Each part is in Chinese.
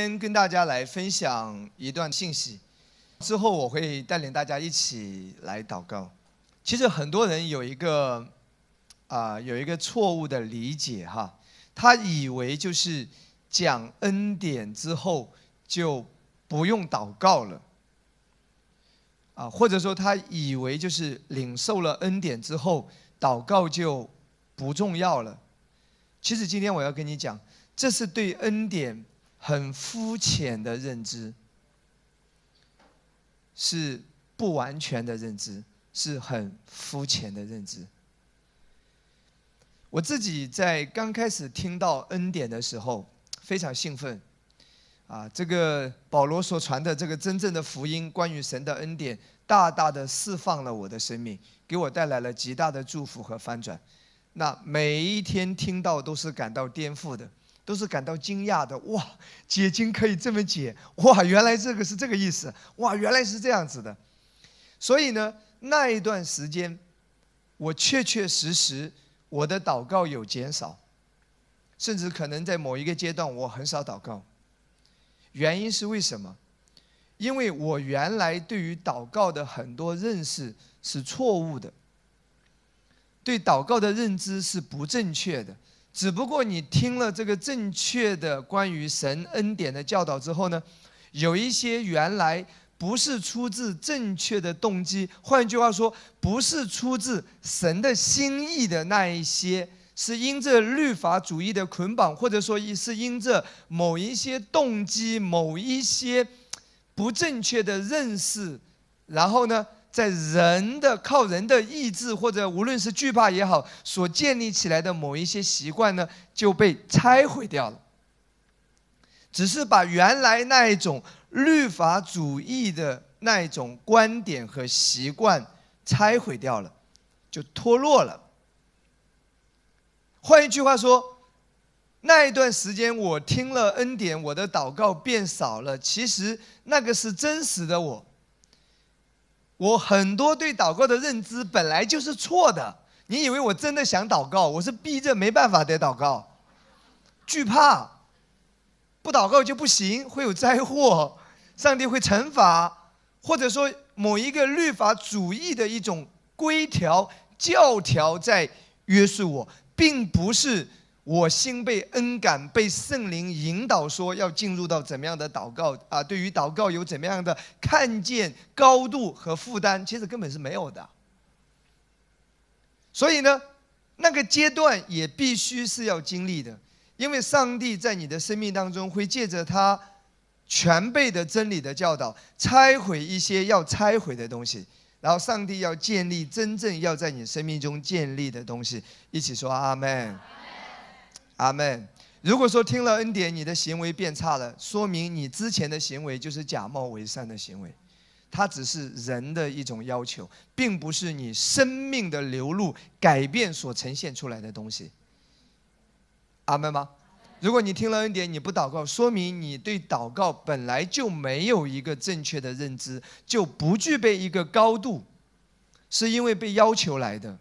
天跟大家来分享一段信息，之后我会带领大家一起来祷告。其实很多人有一个啊有一个错误的理解哈，他以为就是讲恩典之后就不用祷告了，啊或者说他以为就是领受了恩典之后祷告就不重要了。其实今天我要跟你讲，这是对恩典很肤浅的认知，是不完全的认知，是很肤浅的认知。我自己在刚开始听到恩典的时候，非常兴奋，啊，这个保罗所传的这个真正的福音，关于神的恩典，大大的释放了我的生命，给我带来了极大的祝福和翻转。那每一天听到都是感到颠覆的，都是感到惊讶的。哇，解经可以这么解！哇，原来这个是这个意思！哇，原来是这样子的。所以呢，那一段时间，我确确实实我的祷告有减少，甚至可能在某一个阶段我很少祷告。原因是为什么？因为我原来对于祷告的很多认识是错误的。对祷告的认知是不正确的，只不过你听了这个正确的关于神恩典的教导之后呢，有一些原来不是出自正确的动机，换句话说，不是出自神的心意的那一些，是因着律法主义的捆绑，或者说是因着某一些动机、某一些不正确的认识，然后呢？在人的靠人的意志，或者无论是惧怕也好，所建立起来的某一些习惯呢，就被拆毁掉了。只是把原来那一种律法主义的那一种观点和习惯拆毁掉了，就脱落了。换一句话说，那一段时间我听了恩典，我的祷告变少了。其实那个是真实的我。我很多对祷告的认知本来就是错的。你以为我真的想祷告？我是逼着没办法得祷告，惧怕，不祷告就不行，会有灾祸，上帝会惩罚，或者说某一个律法主义的一种规条教条在约束我，并不是。我心被恩感，被圣灵引导，说要进入到怎么样的祷告啊？对于祷告有怎么样的看见高度和负担？其实根本是没有的。所以呢，那个阶段也必须是要经历的，因为上帝在你的生命当中会借着他全备的真理的教导，拆毁一些要拆毁的东西，然后上帝要建立真正要在你生命中建立的东西。一起说阿门。阿门。如果说听了恩典，你的行为变差了，说明你之前的行为就是假冒为善的行为，它只是人的一种要求，并不是你生命的流露改变所呈现出来的东西。阿门吗？如果你听了恩典，你不祷告，说明你对祷告本来就没有一个正确的认知，就不具备一个高度，是因为被要求来的。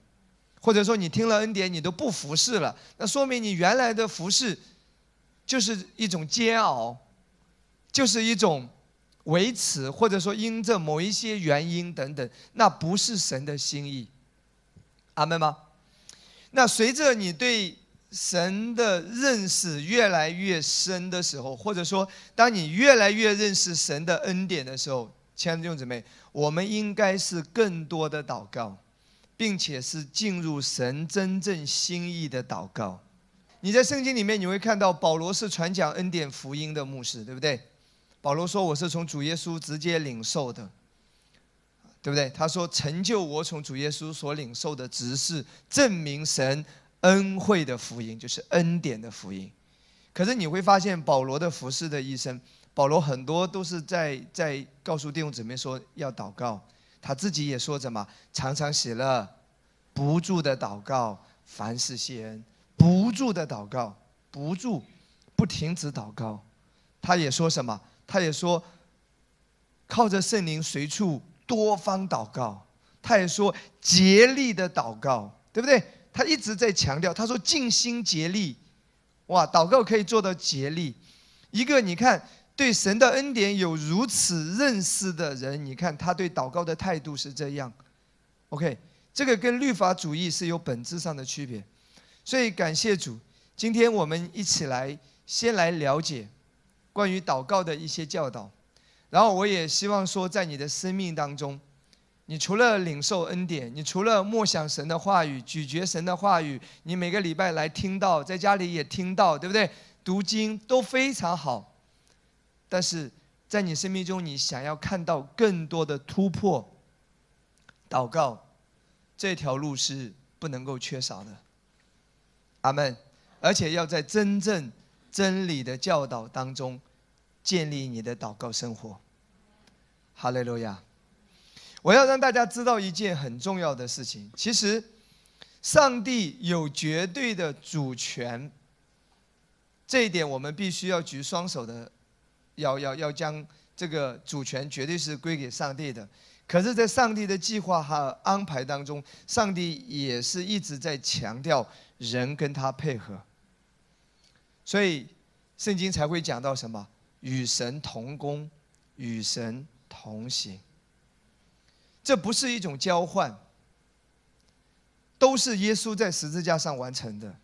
或者说你听了恩典，你都不服侍了，那说明你原来的服侍就是一种煎熬，就是一种维持，或者说因着某一些原因等等，那不是神的心意。阿门吗？那随着你对神的认识越来越深的时候，或者说当你越来越认识神的恩典的时候，亲爱的弟兄姊妹，我们应该是更多的祷告。并且是进入神真正心意的祷告。你在圣经里面你会看到保罗是传讲恩典福音的牧师，对不对？保罗说：“我是从主耶稣直接领受的，对不对？”他说：“成就我从主耶稣所领受的，只是证明神恩惠的福音，就是恩典的福音。”可是你会发现，保罗的服饰的一生，保罗很多都是在在告诉弟兄姊妹说要祷告。他自己也说着嘛，常常写了，不住的祷告，凡事谢恩，不住的祷告，不住，不停止祷告。他也说什么？他也说，靠着圣灵随处多方祷告。他也说竭力的祷告，对不对？他一直在强调，他说尽心竭力，哇，祷告可以做到竭力。一个你看。对神的恩典有如此认识的人，你看他对祷告的态度是这样。OK，这个跟律法主义是有本质上的区别。所以感谢主，今天我们一起来先来了解关于祷告的一些教导，然后我也希望说，在你的生命当中。你除了领受恩典，你除了默想神的话语、咀嚼神的话语，你每个礼拜来听到，在家里也听到，对不对？读经都非常好。但是在你生命中，你想要看到更多的突破，祷告这条路是不能够缺少的。阿门。而且要在真正真理的教导当中建立你的祷告生活。哈利路亚。我要让大家知道一件很重要的事情，其实，上帝有绝对的主权。这一点我们必须要举双手的，要要要将这个主权绝对是归给上帝的。可是，在上帝的计划和安排当中，上帝也是一直在强调人跟他配合。所以，圣经才会讲到什么？与神同工，与神同行。这不是一种交换，都是耶稣在十字架上完成的。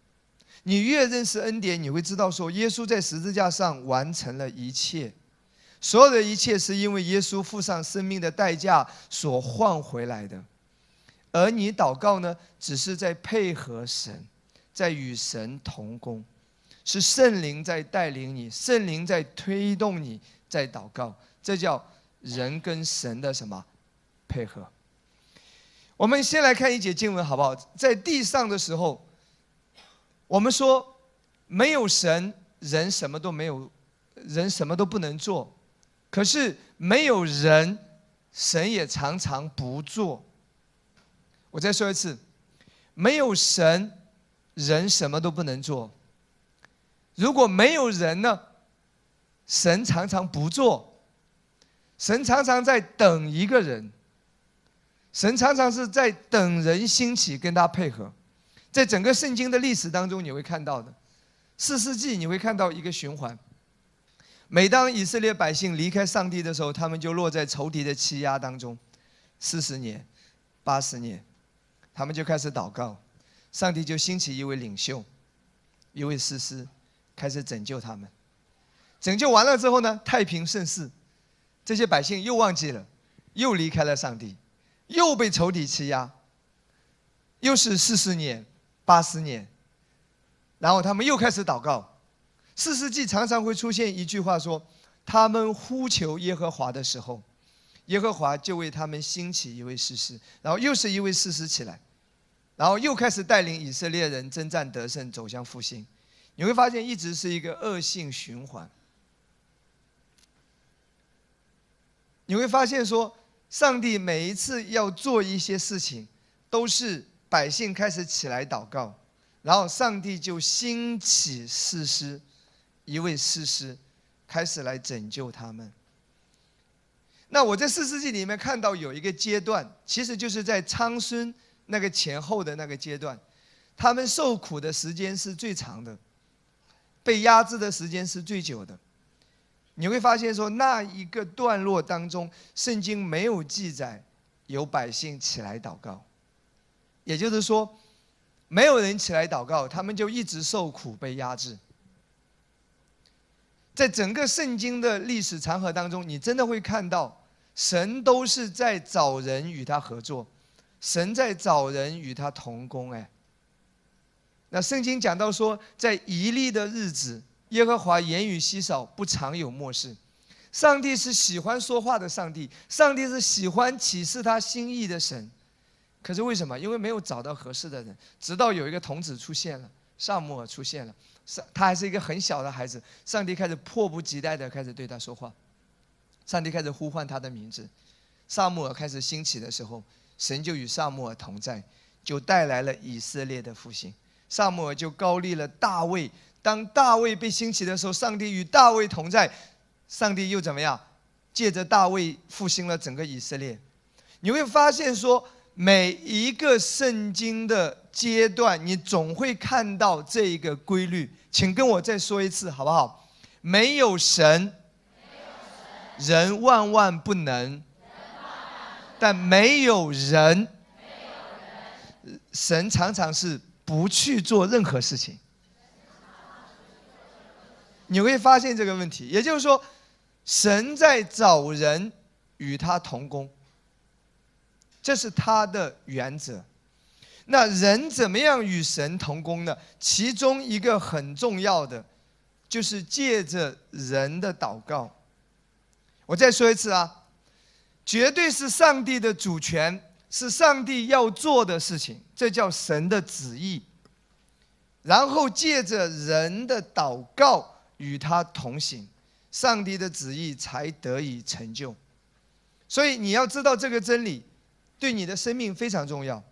你越认识恩典，你会知道说，耶稣在十字架上完成了一切，所有的一切是因为耶稣付上生命的代价所换回来的。而你祷告呢，只是在配合神，在与神同工，是圣灵在带领你，圣灵在推动你在祷告，这叫人跟神的什么？配合。我们先来看一节经文，好不好？在地上的时候，我们说没有神，人什么都没有，人什么都不能做。可是没有人，神也常常不做。我再说一次，没有神，人什么都不能做。如果没有人呢？神常常不做，神常常在等一个人。神常常是在等人兴起，跟他配合。在整个圣经的历史当中，你会看到的，四世纪你会看到一个循环。每当以色列百姓离开上帝的时候，他们就落在仇敌的欺压当中，四十年、八十年，他们就开始祷告，上帝就兴起一位领袖，一位士师，开始拯救他们。拯救完了之后呢，太平盛世，这些百姓又忘记了，又离开了上帝。又被仇敌欺压，又是四十年、八十年，然后他们又开始祷告。四世纪常常会出现一句话说：“他们呼求耶和华的时候，耶和华就为他们兴起一位士师。”然后又是一位士师起来，然后又开始带领以色列人征战得胜，走向复兴。你会发现，一直是一个恶性循环。你会发现说。上帝每一次要做一些事情，都是百姓开始起来祷告，然后上帝就兴起士师，一位士师，开始来拯救他们。那我在四世纪里面看到有一个阶段，其实就是在昌孙那个前后的那个阶段，他们受苦的时间是最长的，被压制的时间是最久的。你会发现，说那一个段落当中，圣经没有记载有百姓起来祷告，也就是说，没有人起来祷告，他们就一直受苦被压制。在整个圣经的历史长河当中，你真的会看到，神都是在找人与他合作，神在找人与他同工。哎，那圣经讲到说，在一立的日子。耶和华言语稀少，不常有漠视。上帝是喜欢说话的上帝，上帝是喜欢启示他心意的神。可是为什么？因为没有找到合适的人。直到有一个童子出现了，萨母尔出现了，上他还是一个很小的孩子，上帝开始迫不及待的开始对他说话，上帝开始呼唤他的名字。萨母尔开始兴起的时候，神就与萨母尔同在，就带来了以色列的复兴。萨母尔就高立了大卫。当大卫被兴起的时候，上帝与大卫同在，上帝又怎么样？借着大卫复兴了整个以色列。你会发现说，每一个圣经的阶段，你总会看到这一个规律。请跟我再说一次，好不好？没有神，人万万不能，但没有人，神常常是不去做任何事情。你会发现这个问题，也就是说，神在找人与他同工，这是他的原则。那人怎么样与神同工呢？其中一个很重要的，就是借着人的祷告。我再说一次啊，绝对是上帝的主权，是上帝要做的事情，这叫神的旨意。然后借着人的祷告与他同行，上帝的旨意才得以成就。所以你要知道这个真理，对你的生命非常重要。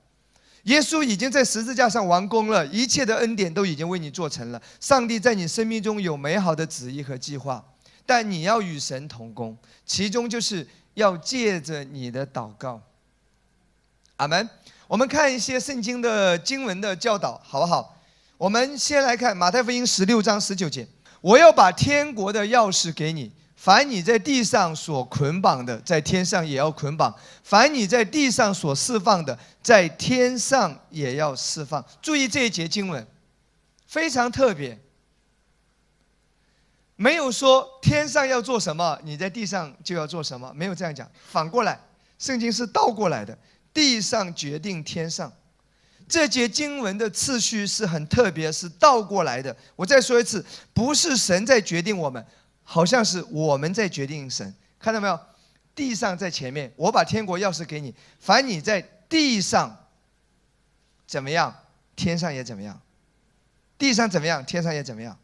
耶稣已经在十字架上完工了，一切的恩典都已经为你做成了。上帝在你生命中有美好的旨意和计划，但你要与神同工，其中就是要借着你的祷告。阿门。我们看一些圣经的经文的教导，好不好？我们先来看马太福音十六章十九节：“我要把天国的钥匙给你。”凡你在地上所捆绑的，在天上也要捆绑；凡你在地上所释放的，在天上也要释放。注意这一节经文，非常特别。没有说天上要做什么，你在地上就要做什么，没有这样讲。反过来，圣经是倒过来的，地上决定天上。这节经文的次序是很特别，是倒过来的。我再说一次，不是神在决定我们。好像是我们在决定神，看到没有？地上在前面，我把天国钥匙给你，凡你在地上怎么样，天上也怎么样；地上怎么样，天上也怎么样。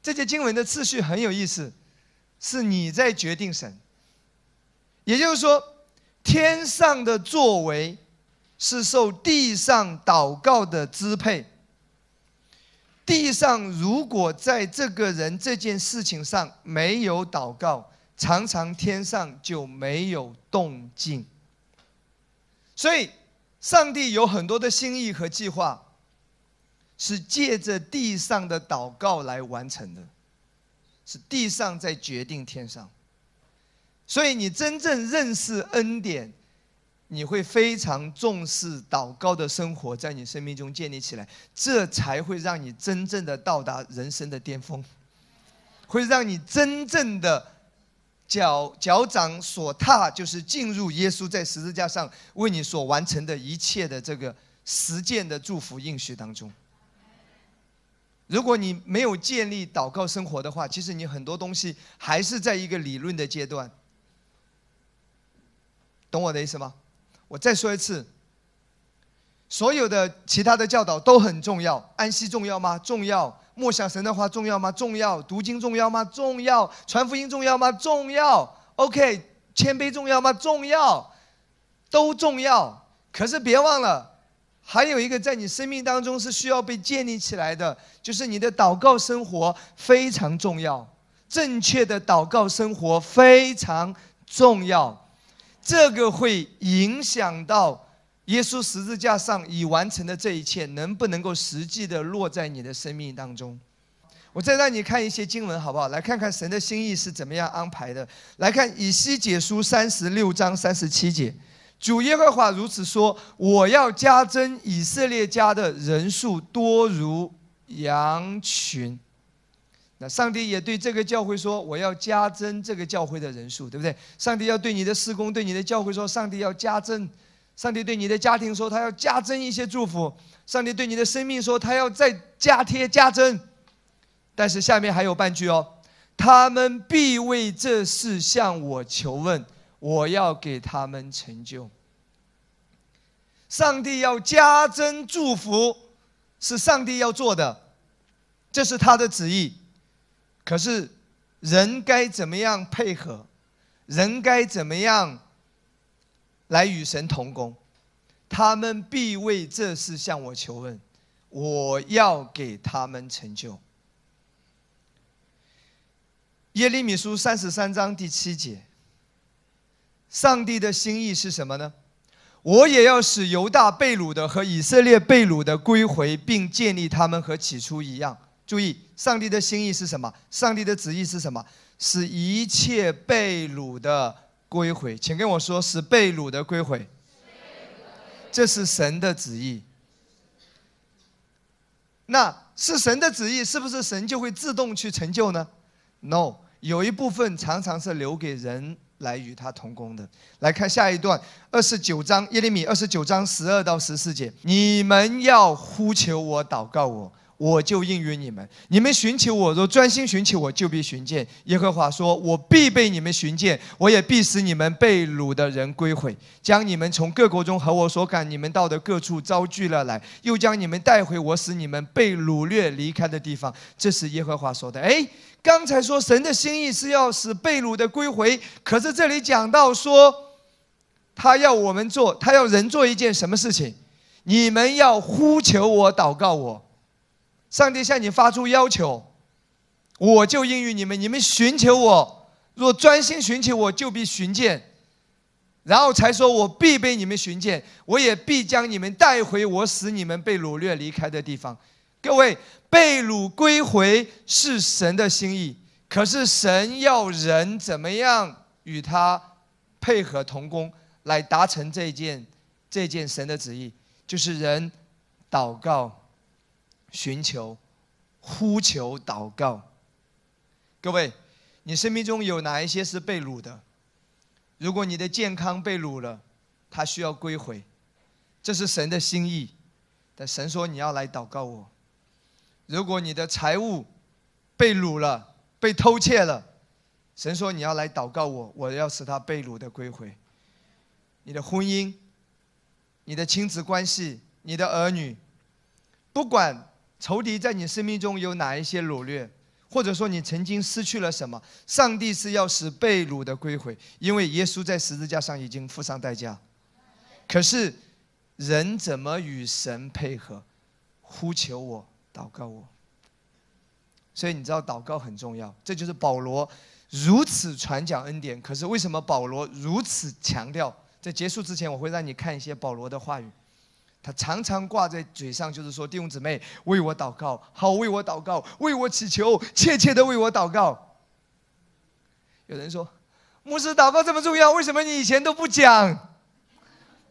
这些经文的次序很有意思，是你在决定神。也就是说，天上的作为是受地上祷告的支配。地上如果在这个人这件事情上没有祷告，常常天上就没有动静。所以，上帝有很多的心意和计划，是借着地上的祷告来完成的，是地上在决定天上。所以，你真正认识恩典。你会非常重视祷告的生活，在你生命中建立起来，这才会让你真正的到达人生的巅峰，会让你真正的脚脚掌所踏，就是进入耶稣在十字架上为你所完成的一切的这个实践的祝福应许当中。如果你没有建立祷告生活的话，其实你很多东西还是在一个理论的阶段，懂我的意思吗？我再说一次，所有的其他的教导都很重要。安息重要吗？重要。默想神的话重要吗？重要。读经重要吗？重要。传福音重要吗？重要。OK，谦卑重要吗？重要，都重要。可是别忘了，还有一个在你生命当中是需要被建立起来的，就是你的祷告生活非常重要。正确的祷告生活非常重要。这个会影响到耶稣十字架上已完成的这一切，能不能够实际的落在你的生命当中？我再让你看一些经文，好不好？来看看神的心意是怎么样安排的。来看以西结书三十六章三十七节，主耶和华如此说：“我要加增以色列家的人数，多如羊群。”那上帝也对这个教会说：“我要加增这个教会的人数，对不对？”上帝要对你的施工、对你的教会说：“上帝要加增。”上帝对你的家庭说：“他要加增一些祝福。”上帝对你的生命说：“他要再加贴加增。”但是下面还有半句哦：“他们必为这事向我求问，我要给他们成就。”上帝要加增祝福，是上帝要做的，这是他的旨意。可是，人该怎么样配合？人该怎么样来与神同工？他们必为这事向我求问，我要给他们成就。耶利米书三十三章第七节，上帝的心意是什么呢？我也要使犹大被掳的和以色列被掳的归回，并建立他们和起初一样。注意，上帝的心意是什么？上帝的旨意是什么？使一切被掳的归回。请跟我说，使被掳的归回。这是神的旨意。那是神的旨意，是不是神就会自动去成就呢？No，有一部分常常是留给人来与他同工的。来看下一段，二十九章耶利米二十九章十二到十四节：你们要呼求我，祷告我。我就应允你们，你们寻求我，若专心寻求我，就必寻见。耶和华说：“我必被你们寻见，我也必使你们被掳的人归回，将你们从各国中和我所赶你们到的各处招聚了来，又将你们带回我使你们被掳掠离开的地方。”这是耶和华说的。哎，刚才说神的心意是要使被掳的归回，可是这里讲到说，他要我们做，他要人做一件什么事情？你们要呼求我，祷告我。上帝向你发出要求，我就应允你们。你们寻求我，若专心寻求我，就必寻见。然后才说我必被你们寻见，我也必将你们带回我使你们被掳掠离开的地方。各位，被掳归回是神的心意，可是神要人怎么样与他配合同工，来达成这件这件神的旨意，就是人祷告。寻求、呼求、祷告。各位，你生命中有哪一些是被掳的？如果你的健康被掳了，他需要归回，这是神的心意。但神说你要来祷告我。如果你的财物被掳了、被偷窃了，神说你要来祷告我，我要使他被掳的归回。你的婚姻、你的亲子关系、你的儿女，不管。仇敌在你生命中有哪一些掳掠，或者说你曾经失去了什么？上帝是要使被掳的归回，因为耶稣在十字架上已经付上代价。可是人怎么与神配合？呼求我，祷告我。所以你知道祷告很重要，这就是保罗如此传讲恩典。可是为什么保罗如此强调？在结束之前，我会让你看一些保罗的话语。他常常挂在嘴上，就是说：“弟兄姊妹，为我祷告，好为我祷告，为我祈求，切切的为我祷告。”有人说：“牧师祷告这么重要，为什么你以前都不讲？”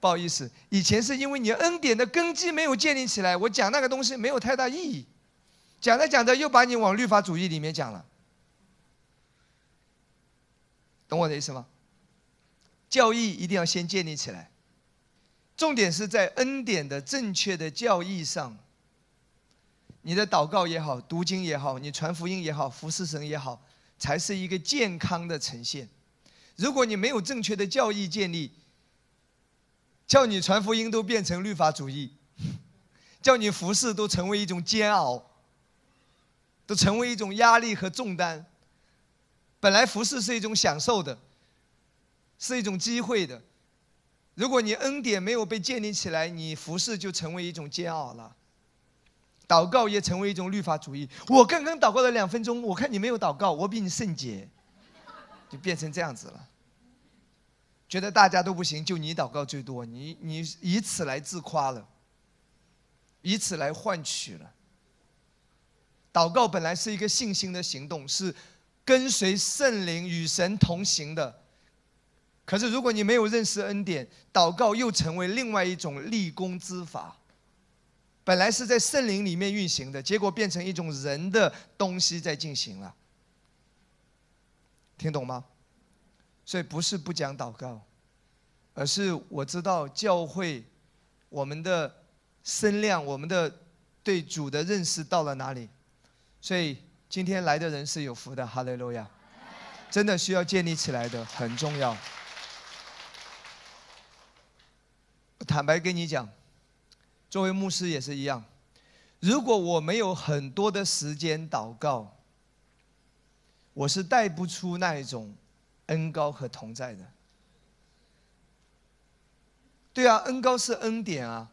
不好意思，以前是因为你恩典的根基没有建立起来，我讲那个东西没有太大意义。讲着讲着又把你往律法主义里面讲了，懂我的意思吗？教义一定要先建立起来。重点是在恩典的正确的教义上。你的祷告也好，读经也好，你传福音也好，服侍神也好，才是一个健康的呈现。如果你没有正确的教义建立，叫你传福音都变成律法主义，叫你服侍都成为一种煎熬，都成为一种压力和重担。本来服侍是一种享受的，是一种机会的。如果你恩典没有被建立起来，你服侍就成为一种煎熬了。祷告也成为一种律法主义。我刚刚祷告了两分钟，我看你没有祷告，我比你圣洁，就变成这样子了。觉得大家都不行，就你祷告最多，你你以此来自夸了，以此来换取了。祷告本来是一个信心的行动，是跟随圣灵与神同行的。可是，如果你没有认识恩典，祷告又成为另外一种立功之法。本来是在圣灵里面运行的，结果变成一种人的东西在进行了。听懂吗？所以不是不讲祷告，而是我知道教会我们的声量，我们的对主的认识到了哪里。所以今天来的人是有福的，哈利路亚！真的需要建立起来的，很重要。坦白跟你讲，作为牧师也是一样。如果我没有很多的时间祷告，我是带不出那一种恩高和同在的。对啊，恩高是恩典啊，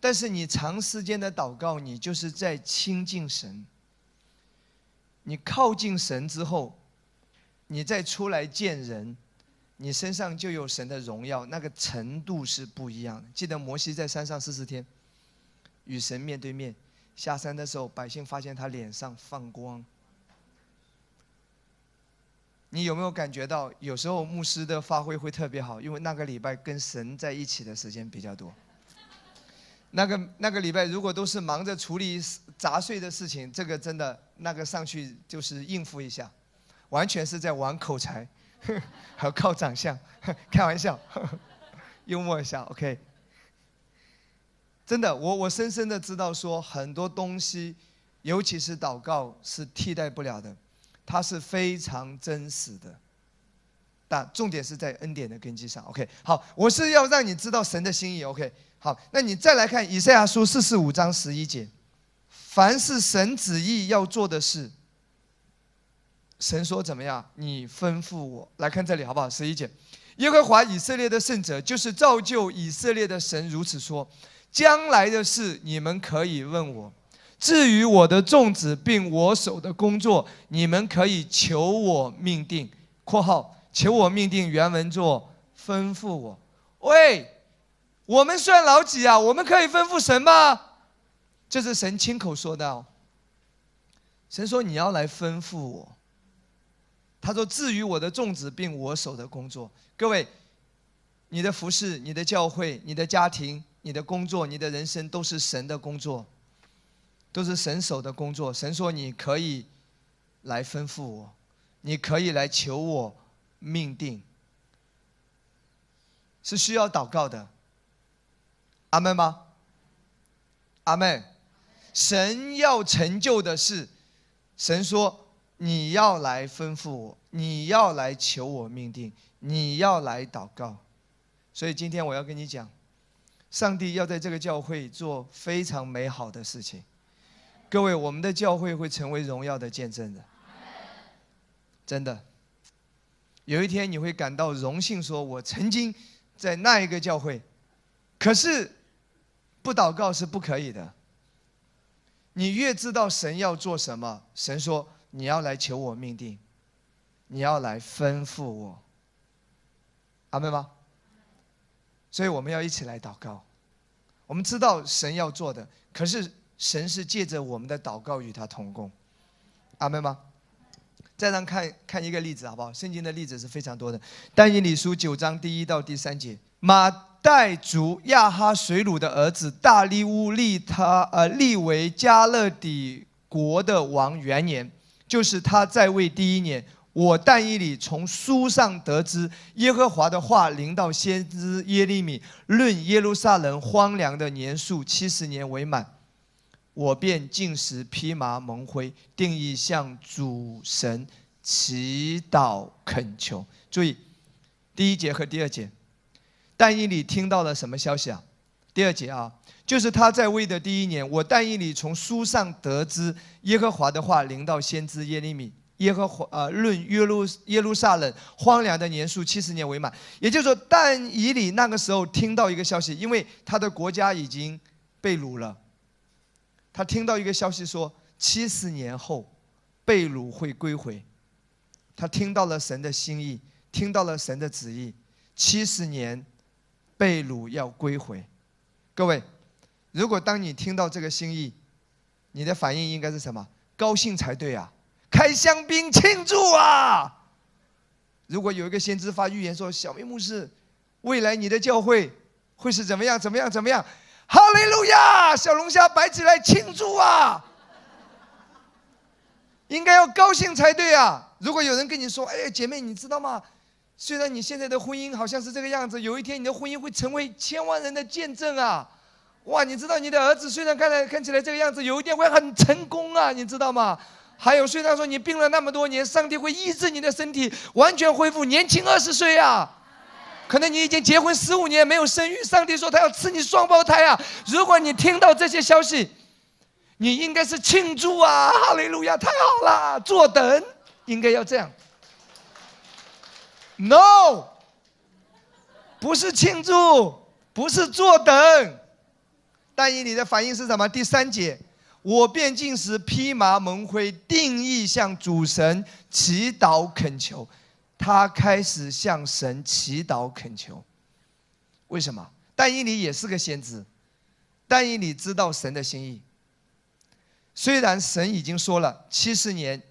但是你长时间的祷告，你就是在亲近神。你靠近神之后，你再出来见人。你身上就有神的荣耀，那个程度是不一样的。记得摩西在山上四十天，与神面对面，下山的时候，百姓发现他脸上放光。你有没有感觉到，有时候牧师的发挥会特别好，因为那个礼拜跟神在一起的时间比较多。那个那个礼拜，如果都是忙着处理杂碎的事情，这个真的那个上去就是应付一下，完全是在玩口才，还要靠长相，开玩笑，幽默一下，OK。真的，我我深深的知道说很多东西，尤其是祷告是替代不了的，它是非常真实的。但重点是在恩典的根基上，OK。好，我是要让你知道神的心意，OK。好，那你再来看以赛亚书四十五章十一节，凡是神旨意要做的事，神说怎么样？你吩咐我来看这里好不好？十一节，耶和华以色列的圣者，就是造就以色列的神，如此说：将来的事你们可以问我；至于我的众子并我手的工作，你们可以求我命定（括号求我命定）。原文作吩咐我。喂。我们算老几啊？我们可以吩咐神吗？这是神亲口说的。神说：“你要来吩咐我。”他说：“至于我的种子并我手的工作，各位，你的服饰、你的教会、你的家庭、你的工作、你的人生，都是神的工作，都是神手的工作。神说你可以来吩咐我，你可以来求我命定，是需要祷告的。”阿门吗？阿门。神要成就的是，神说你要来吩咐我，你要来求我命定，你要来祷告。所以今天我要跟你讲，上帝要在这个教会做非常美好的事情。各位，我们的教会会成为荣耀的见证人。真的，有一天你会感到荣幸，说我曾经在那一个教会，可是。不祷告是不可以的。你越知道神要做什么，神说你要来求我命定，你要来吩咐我。阿门吗？所以我们要一起来祷告。我们知道神要做的，可是神是借着我们的祷告与他同工。阿门吗？再让看看一个例子好不好？圣经的例子是非常多的。但以理书九章第一到第三节，马。代族亚哈水鲁的儿子大利乌利他呃立为加勒底国的王元年，就是他在位第一年。我但以理从书上得知耶和华的话临到先知耶利米，论耶路撒冷荒凉的年数七十年为满，我便进食披麻蒙灰，定义向主神祈祷恳求。注意第一节和第二节。但以理听到了什么消息啊？第二节啊，就是他在位的第一年，我但以理从书上得知耶和华的话临到先知耶利米，耶和华呃论耶路耶路撒冷荒凉的年数七十年为满。也就是说，但以理那个时候听到一个消息，因为他的国家已经被掳了，他听到一个消息说七十年后被掳会归回，他听到了神的心意，听到了神的旨意，七十年。被掳要归回，各位，如果当你听到这个心意，你的反应应该是什么？高兴才对啊！开香槟庆祝啊！如果有一个先知发预言说：“小明牧师，未来你的教会会是怎么样？怎么样？怎么样？”哈利路亚！小龙虾摆起来庆祝啊！应该要高兴才对啊！如果有人跟你说：“哎，姐妹，你知道吗？”虽然你现在的婚姻好像是这个样子，有一天你的婚姻会成为千万人的见证啊！哇，你知道你的儿子虽然看来看起来这个样子，有一天会很成功啊，你知道吗？还有，虽然说你病了那么多年，上帝会医治你的身体，完全恢复年轻二十岁啊！可能你已经结婚十五年没有生育，上帝说他要赐你双胞胎啊！如果你听到这些消息，你应该是庆祝啊！哈利路亚，太好了！坐等，应该要这样。No，不是庆祝，不是坐等。但以你的反应是什么？第三节，我便进时披麻蒙灰，定义向主神祈祷恳求。他开始向神祈祷恳求。为什么？但以你也是个先知，但以你知道神的心意。虽然神已经说了七十年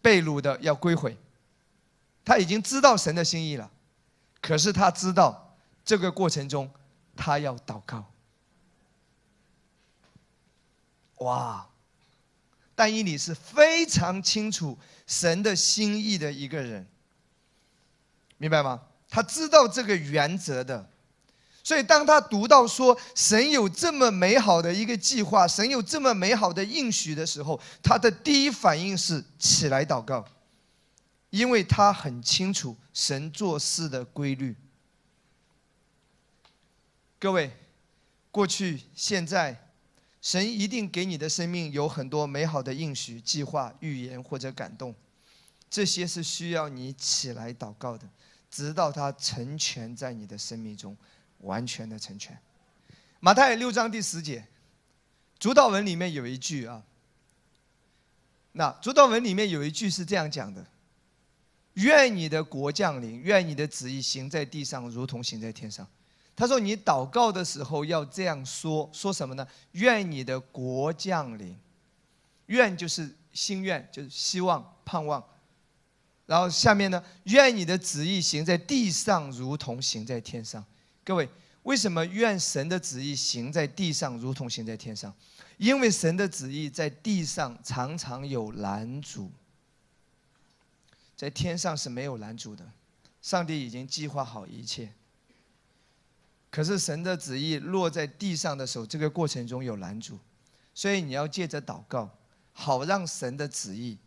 被掳的要归回。他已经知道神的心意了，可是他知道这个过程中他要祷告。哇！但以理是非常清楚神的心意的一个人，明白吗？他知道这个原则的，所以当他读到说神有这么美好的一个计划，神有这么美好的应许的时候，他的第一反应是起来祷告，因为他很清楚神做事的规律。各位，过去、现在。神一定给你的生命有很多美好的应许、计划、预言或者感动，这些是需要你起来祷告的，直到它成全在你的生命中，完全的成全。马太六章第十节，主导文里面有一句啊，那主导文里面有一句是这样讲的：愿你的国降临，愿你的旨意行在地上，如同行在天上。他说：“你祷告的时候要这样说，说什么呢？愿你的国降临。愿就是心愿，就是希望、盼望。然后下面呢？愿你的旨意行在地上，如同行在天上。各位，为什么愿神的旨意行在地上，如同行在天上？因为神的旨意在地上常常有拦阻，在天上是没有拦阻的。上帝已经计划好一切。”可是神的旨意落在地上的时候，这个过程中有拦阻，所以你要借着祷告，好让神的旨意，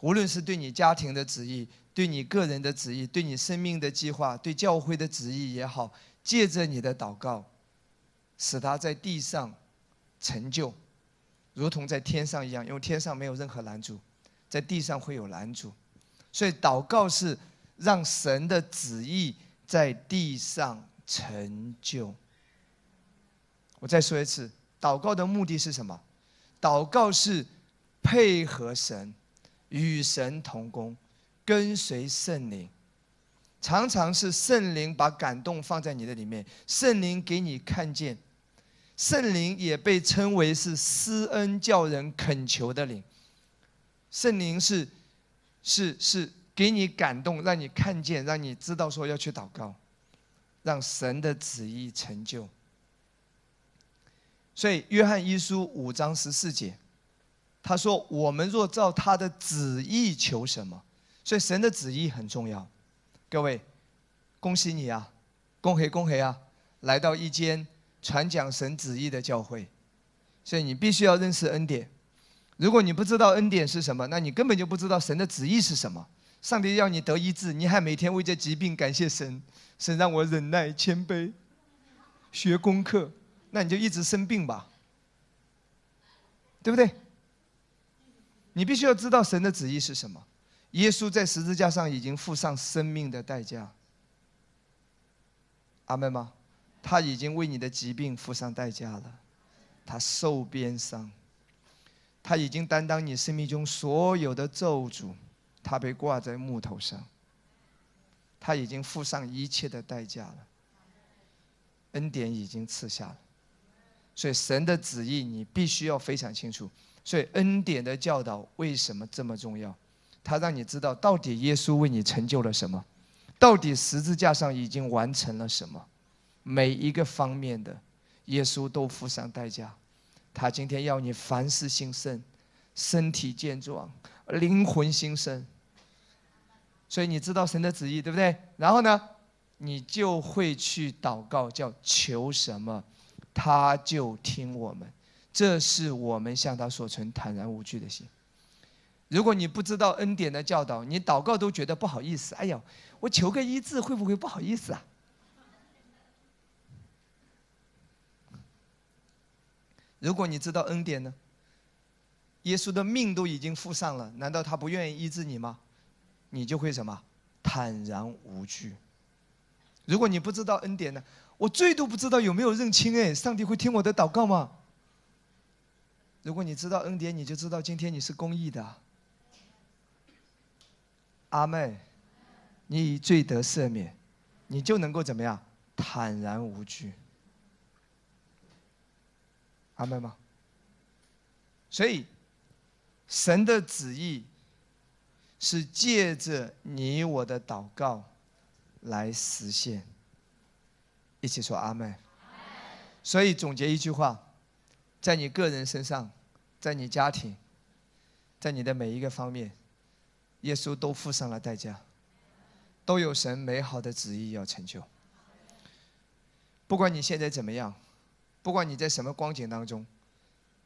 无论是对你家庭的旨意、对你个人的旨意、对你生命的计划、对教会的旨意也好，借着你的祷告，使他在地上成就，如同在天上一样，因为天上没有任何拦阻，在地上会有拦阻，所以祷告是让神的旨意在地上。成就。我再说一次，祷告的目的是什么？祷告是配合神，与神同工，跟随圣灵。常常是圣灵把感动放在你的里面，圣灵给你看见。圣灵也被称为是施恩叫人恳求的灵。圣灵是是是给你感动，让你看见，让你知道说要去祷告。让神的旨意成就。所以，约翰一书五章十四节，他说：“我们若照他的旨意求什么？”所以，神的旨意很重要。各位，恭喜你啊！恭喜恭喜啊！来到一间传讲神旨意的教会，所以你必须要认识恩典。如果你不知道恩典是什么，那你根本就不知道神的旨意是什么。上帝要你得医治，你还每天为这疾病感谢神。神让我忍耐谦卑，学功课，那你就一直生病吧，对不对？你必须要知道神的旨意是什么。耶稣在十字架上已经付上生命的代价，阿门吗？他已经为你的疾病付上代价了，他受鞭伤，他已经担当你生命中所有的咒诅，他被挂在木头上。他已经付上一切的代价了，恩典已经赐下了，所以神的旨意你必须要非常清楚。所以恩典的教导为什么这么重要？他让你知道到底耶稣为你成就了什么，到底十字架上已经完成了什么，每一个方面的耶稣都付上代价。他今天要你凡事兴盛，身体健壮，灵魂兴盛。所以你知道神的旨意，对不对？然后呢，你就会去祷告，叫求什么，他就听我们。这是我们向他所存坦然无惧的心。如果你不知道恩典的教导，你祷告都觉得不好意思。哎呀，我求个医治会不会不好意思啊？如果你知道恩典呢？耶稣的命都已经付上了，难道他不愿意医治你吗？你就会什么坦然无惧。如果你不知道恩典呢，我罪都不知道有没有认清哎，上帝会听我的祷告吗？如果你知道恩典，你就知道今天你是公义的。阿妹，你以罪得赦免，你就能够怎么样坦然无惧。阿门吗？所以，神的旨意。是借着你我的祷告来实现。一起说阿门。所以总结一句话，在你个人身上，在你家庭，在你的每一个方面，耶稣都付上了代价，都有神美好的旨意要成就。不管你现在怎么样，不管你在什么光景当中，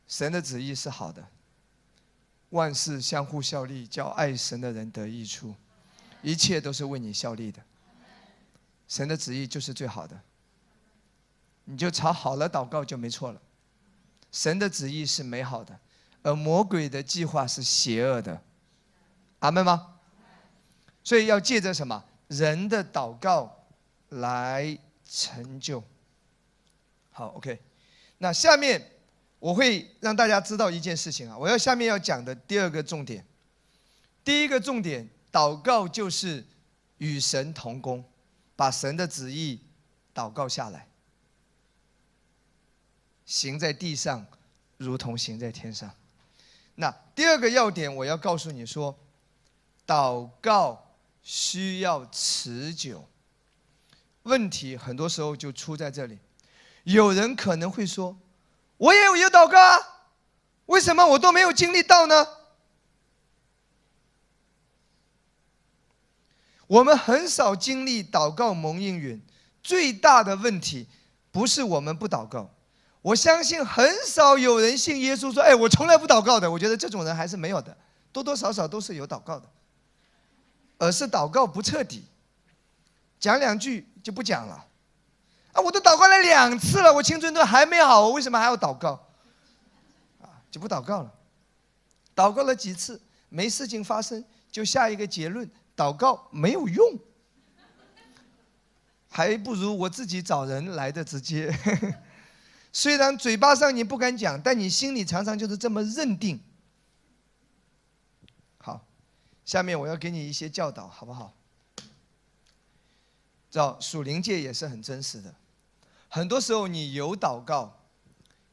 神的旨意是好的。万事相互效力，叫爱神的人得益处，一切都是为你效力的。神的旨意就是最好的。你就朝好了祷告就没错了。神的旨意是美好的，而魔鬼的计划是邪恶的。阿门吗？所以要借着什么人的祷告来成就。好，OK。那下面我会让大家知道一件事情啊，我要下面要讲的第二个重点。第一个重点，祷告就是与神同工，把神的旨意祷告下来。行在地上，如同行在天上。那第二个要点，我要告诉你说，祷告需要持久。问题很多时候就出在这里。有人可能会说：“我也有祷告啊，为什么我都没有经历到呢？”我们很少经历祷告蒙应允，最大的问题不是我们不祷告。我相信很少有人信耶稣说：“哎，我从来不祷告的。”我觉得这种人还是没有的，多多少少都是有祷告的，而是祷告不彻底，讲两句就不讲了。啊，我都祷告了两次了，我青春痘还没好，我为什么还要祷告？啊，就不祷告了。祷告了几次没事情发生，就下一个结论：祷告没有用，还不如我自己找人来的直接。虽然嘴巴上你不敢讲，但你心里常常就是这么认定。好，下面我要给你一些教导，好不好？知道属灵界也是很真实的，很多时候你有祷告，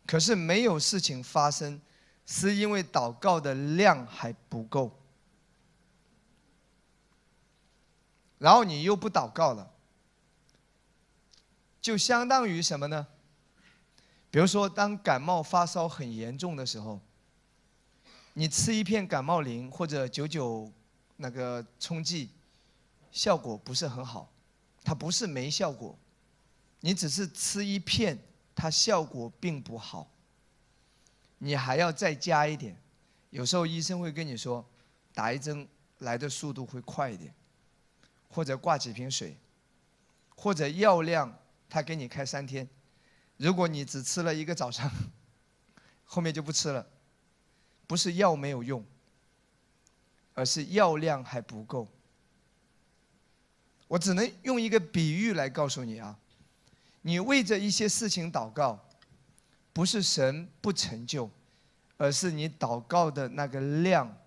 可是没有事情发生，是因为祷告的量还不够。然后你又不祷告了，就相当于什么呢？比如说，当感冒发烧很严重的时候，你吃一片感冒灵或者九九那个冲剂，效果不是很好。它不是没效果，你只是吃一片，它效果并不好。你还要再加一点。有时候医生会跟你说，打一针来的速度会快一点，或者挂几瓶水，或者药量他给你开三天。如果你只吃了一个早上，后面就不吃了，不是药没有用，而是药量还不够。我只能用一个比喻来告诉你啊，你为着一些事情祷告，不是神不成就，而是你祷告的那个量，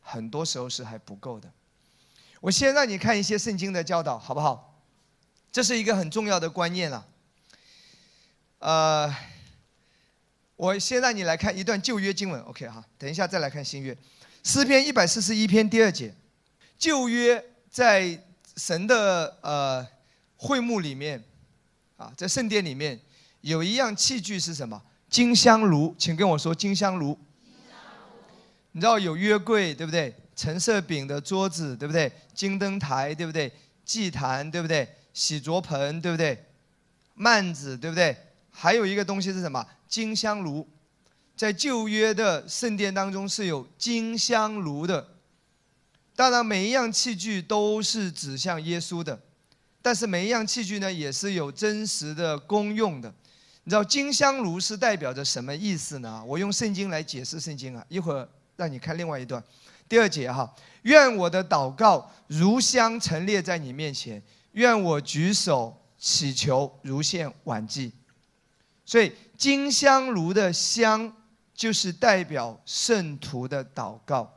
很多时候是还不够的。我先让你看一些圣经的教导，好不好？这是一个很重要的观念了。呃，我先让你来看一段旧约经文，OK 哈，等一下再来看新约。诗篇一百四十一篇第二节，旧约在神的呃会幕里面，啊，在圣殿里面有一样器具是什么？金香炉，请跟我说金香炉。你知道有约柜对不对？橙色饼的桌子对不对？金灯台对不对？祭坛对不对？洗濯盆对不对？幔子对不对？还有一个东西是什么？金香炉，在旧约的圣殿当中是有金香炉的。当然，每一样器具都是指向耶稣的，但是每一样器具呢，也是有真实的功用的。你知道金香炉是代表着什么意思呢？我用圣经来解释圣经啊，一会儿让你看另外一段，第二节哈。愿我的祷告如香陈列在你面前，愿我举手祈求如献晚祭。所以金香炉的香，就是代表圣徒的祷告。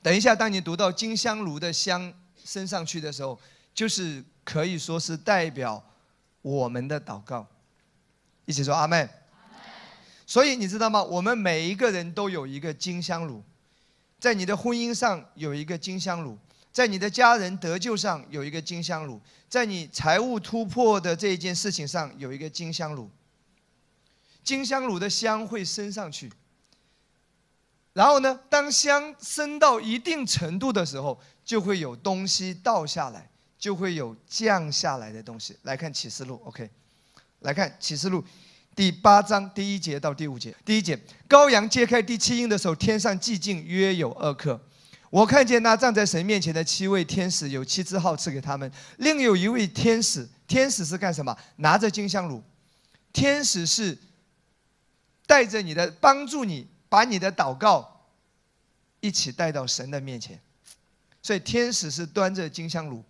等一下，当你读到金香炉的香升上去的时候，就是可以说是代表我们的祷告。一起说阿门。所以你知道吗？我们每一个人都有一个金香炉，在你的婚姻上有一个金香炉，在你的家人得救上有一个金香炉，在你财务突破的这一件事情上有一个金香炉。金香炉的香会升上去，然后呢，当香升到一定程度的时候，就会有东西倒下来，就会有降下来的东西。来看启示录，OK，来看启示录第八章第一节到第五节。第一节，羔羊揭开第七印的时候，天上寂静约有二刻。我看见那站在神面前的七位天使，有七只号赐给他们，另有一位天使，天使是干什么？拿着金香炉，天使是。带着你的帮助，你把你的祷告一起带到神的面前。所以天使是端着金香炉，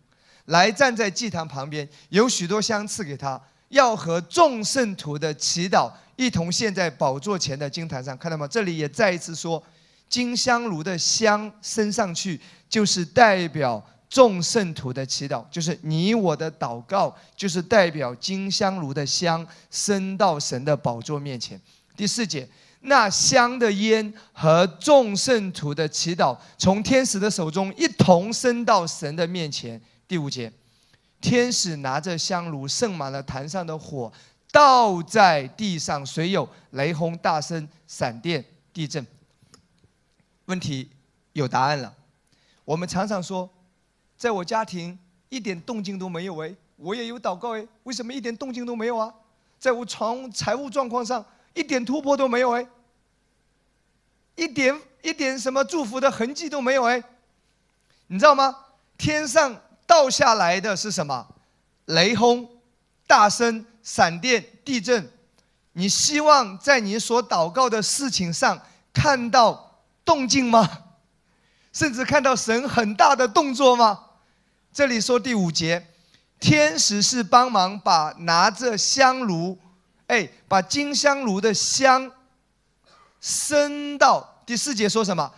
来站在祭坛旁边，有许多香赐给他，要和众圣徒的祈祷一同献在宝座前的金坛上。看到吗？这里也再一次说，金香炉的香升上去，就是代表众圣徒的祈祷，就是你我的祷告，就是代表金香炉的香升到神的宝座面前。第四节，那香的烟和众圣徒的祈祷，从天使的手中一同升到神的面前。第五节，天使拿着香炉，盛满了坛上的火，倒在地上，随有雷轰、大声、闪电、地震。问题有答案了。我们常常说，在我家庭一点动静都没有哎，我也有祷告哎，为什么一点动静都没有啊？在我床财务状况上。一点突破都没有哎，一点一点什么祝福的痕迹都没有哎，你知道吗？天上倒下来的是什么？雷轰、大声、闪电、地震。你希望在你所祷告的事情上看到动静吗？甚至看到神很大的动作吗？这里说第五节，天使是帮忙把拿着香炉。哎，把金香炉的香升到第四节说什么？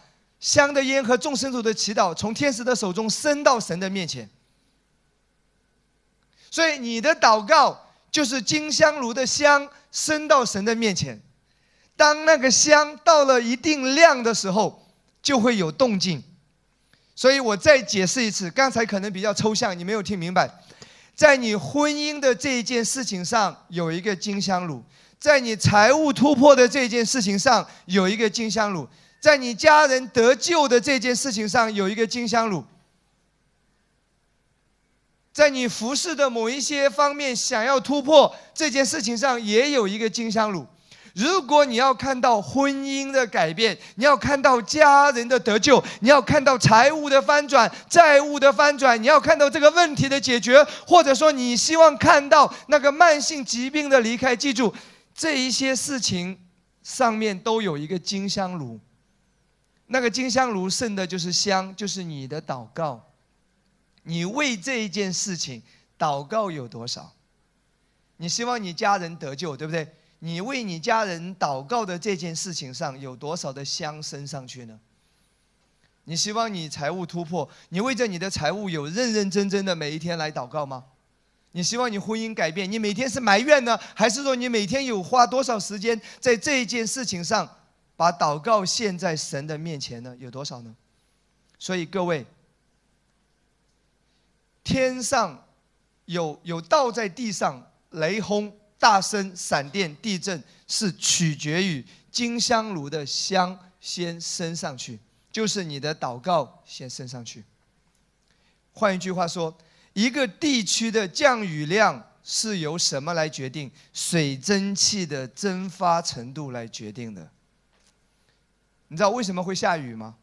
香的烟和众生徒的祈祷从天使的手中升到神的面前。所以你的祷告就是金香炉的香升到神的面前。当那个香到了一定量的时候，就会有动静。所以我再解释一次，刚才可能比较抽象，你没有听明白。在你婚姻的这一件事情上有一个金香炉，在你财务突破的这件事情上有一个金香炉，在你家人得救的这件事情上有一个金香炉，在你服饰的某一些方面想要突破这件事情上也有一个金香炉。如果你要看到婚姻的改变，你要看到家人的得救，你要看到财务的翻转、债务的翻转，你要看到这个问题的解决，或者说你希望看到那个慢性疾病的离开，记住，这一些事情上面都有一个金香炉。那个金香炉剩的就是香，就是你的祷告。你为这一件事情祷告有多少？你希望你家人得救，对不对？你为你家人祷告的这件事情上有多少的香升上去呢？你希望你财务突破，你为着你的财务有认认真真的每一天来祷告吗？你希望你婚姻改变，你每天是埋怨呢，还是说你每天有花多少时间在这一件事情上，把祷告献在神的面前呢？有多少呢？所以各位，天上有有倒在地上雷轰。大声闪电、地震是取决于金香炉的香先升上去，就是你的祷告先升上去。换一句话说，一个地区的降雨量是由什么来决定？水蒸气的蒸发程度来决定的。你知道为什么会下雨吗？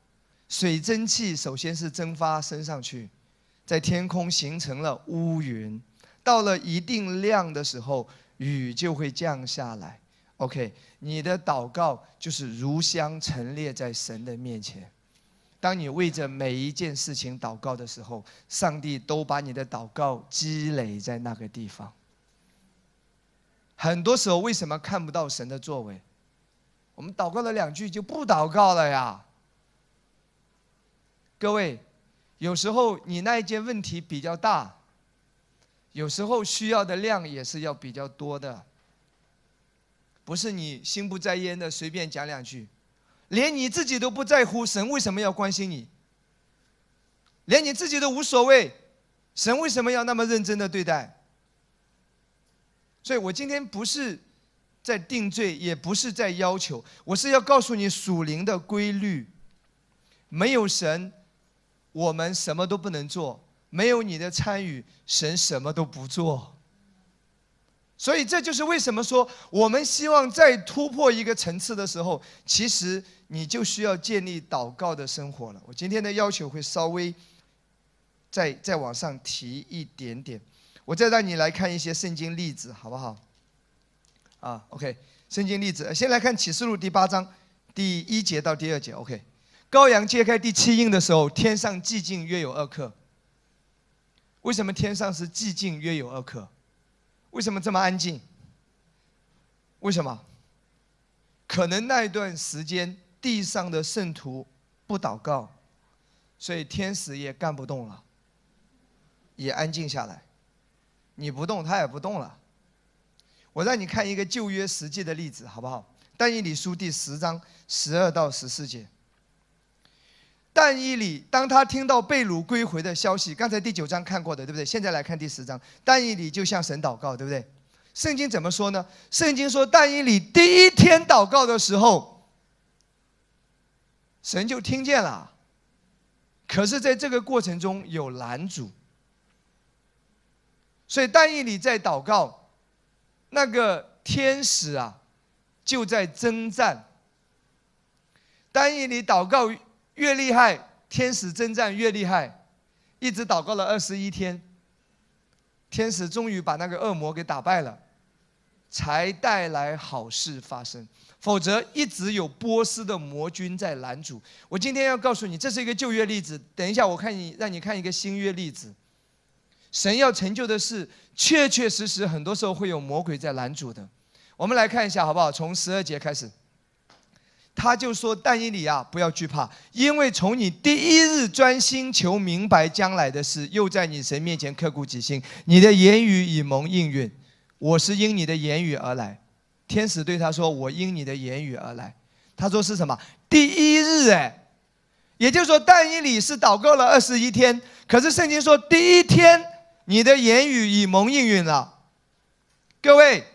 水蒸气首先是蒸发升上去，在天空形成了乌云，到了一定量的时候。雨就会降下来，OK，你的祷告就是如香陈列在神的面前。当你为着每一件事情祷告的时候，上帝都把你的祷告积累在那个地方。很多时候，为什么看不到神的作为？我们祷告了两句就不祷告了呀。各位，有时候你那一件问题比较大。有时候需要的量也是要比较多的，不是你心不在焉的随便讲两句。连你自己都不在乎，神为什么要关心你？连你自己都无所谓，神为什么要那么认真的对待？所以我今天不是在定罪，也不是在要求，我是要告诉你属灵的规律。没有神，我们什么都不能做；没有你的参与，神什么都不做。所以这就是为什么说，我们希望再突破一个层次的时候，其实你就需要建立祷告的生活了。我今天的要求会稍微。再再往上提一点点，我再让你来看一些圣经例子，好不好？啊，OK，圣经例子，先来看启示录第八章第一节到第二节，OK。羔羊揭开第七印的时候，天上寂静约有二刻。为什么天上是寂静约有二刻？为什么这么安静？为什么？可能那一段时间地上的圣徒不祷告，所以天使也干不动了。也安静下来，你不动，他也不动了。我让你看一个旧约实际的例子，好不好？但以理书第十章十二到十四节。但以理当他听到被掳归回的消息，刚才第九章看过的，对不对？现在来看第十章，但以理就向神祷告，对不对？圣经怎么说呢？圣经说，但以理第一天祷告的时候，神就听见了。可是，在这个过程中有拦阻。所以，但以理在祷告，那个天使啊，就在征战。但以你祷告越厉害，天使征战越厉害，一直祷告了二十一天，天使终于把那个恶魔给打败了，才带来好事发生。否则，一直有波斯的魔军在拦阻。我今天要告诉你，这是一个旧约例子。等一下，我看你，让你看一个新约例子。神要成就的事，确确实实，很多时候会有魔鬼在拦阻的。我们来看一下，好不好？从十二节开始，他就说：“但以理啊，不要惧怕，因为从你第一日专心求明白将来的事，又在你神面前刻骨己心，你的言语已蒙应允。我是因你的言语而来。”天使对他说：“我因你的言语而来。”他说是什么？第一日哎，也就是说，但以理是祷告了二十一天，可是圣经说第一天。你的言语已蒙应允了，各位，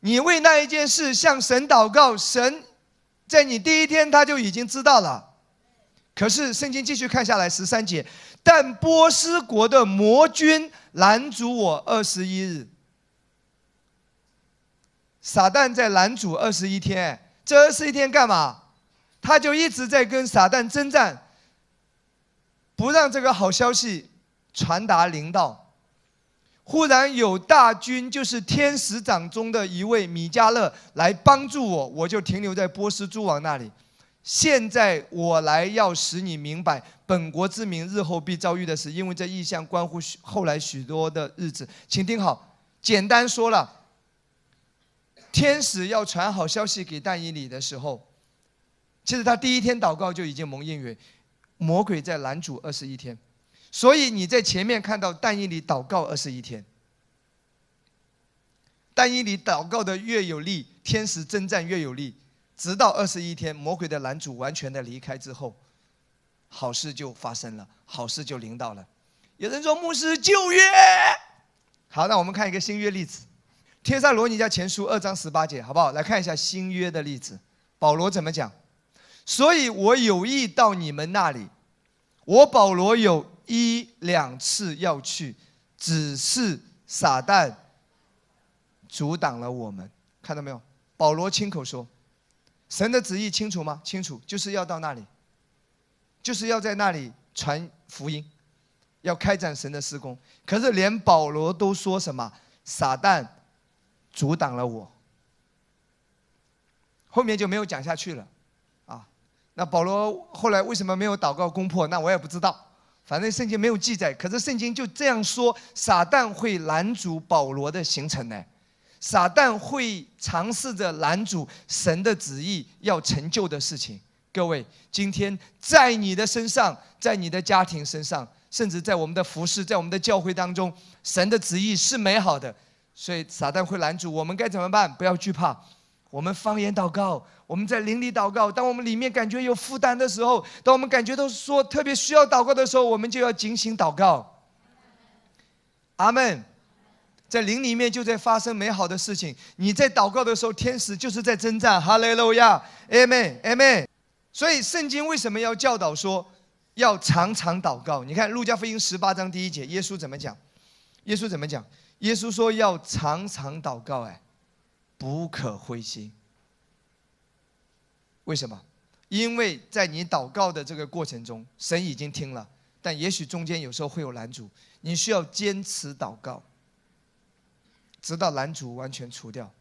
你为那一件事向神祷告，神在你第一天他就已经知道了。可是圣经继续看下来十三节，但波斯国的魔君拦阻我二十一日，撒旦在拦阻二十一天，这二十一天干嘛？他就一直在跟撒旦征战，不让这个好消息传达灵道。忽然有大军，就是天使长中的一位米迦勒来帮助我，我就停留在波斯诸王那里。现在我来要使你明白，本国之民日后必遭遇的事，因为这意象关乎后来许多的日子。请听好，简单说了，天使要传好消息给但以理的时候，其实他第一天祷告就已经蒙应允，魔鬼在拦阻二十一天。所以你在前面看到但以理祷告二十一天，但以理祷告的越有力，天使征战越有力，直到二十一天，魔鬼的男主完全的离开之后，好事就发生了，好事就临到了。有人说牧师旧约，好，那我们看一个新约例子，《天上罗尼迦前书》二章十八节，好不好？来看一下新约的例子，保罗怎么讲？所以我有意到你们那里，我保罗有。一两次要去，只是撒旦阻挡了我们。看到没有？保罗亲口说：“神的旨意清楚吗？清楚，就是要到那里，就是要在那里传福音，要开展神的施工。可是连保罗都说什么？撒旦阻挡了我。后面就没有讲下去了。啊，那保罗后来为什么没有祷告攻破？那我也不知道。”反正圣经没有记载，可是圣经就这样说：撒旦会拦阻保罗的行程呢，撒旦会尝试着拦阻神的旨意要成就的事情。各位，今天在你的身上，在你的家庭身上，甚至在我们的服饰，在我们的教会当中，神的旨意是美好的，所以撒旦会拦阻我们该怎么办？不要惧怕，我们方言祷告，我们在灵里祷告。当我们里面感觉有负担的时候，当我们感觉到说特别需要祷告的时候，我们就要警醒祷告。阿门。在灵里面就在发生美好的事情。你在祷告的时候，天使就是在征战。哈利路亚，阿门，阿门。所以圣经为什么要教导说要常常祷告？你看路加福音十八章第一节，耶稣怎么讲？耶稣怎么讲？耶稣说要常常祷告，哎，不可灰心。为什么？因为在你祷告的这个过程中，神已经听了，但也许中间有时候会有拦阻，你需要坚持祷告。直到拦阻完全除掉，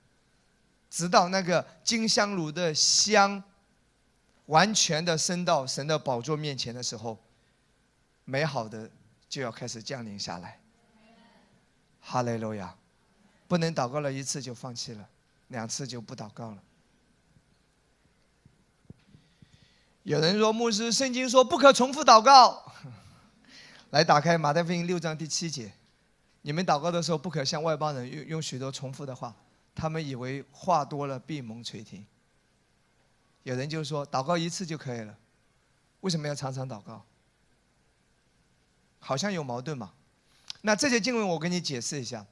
直到那个金香炉的香完全的升到神的宝座面前的时候，美好的就要开始降临下来。哈利路亚！不能祷告了一次就放弃了，两次就不祷告了。有人说牧师，圣经说不可重复祷告。来，打开马太福音六章第七节。你们祷告的时候，不可向外邦人用用许多重复的话，他们以为话多了闭蒙垂听。有人就说祷告一次就可以了，为什么要常常祷告？好像有矛盾嘛？那这些经文我给你解释一下，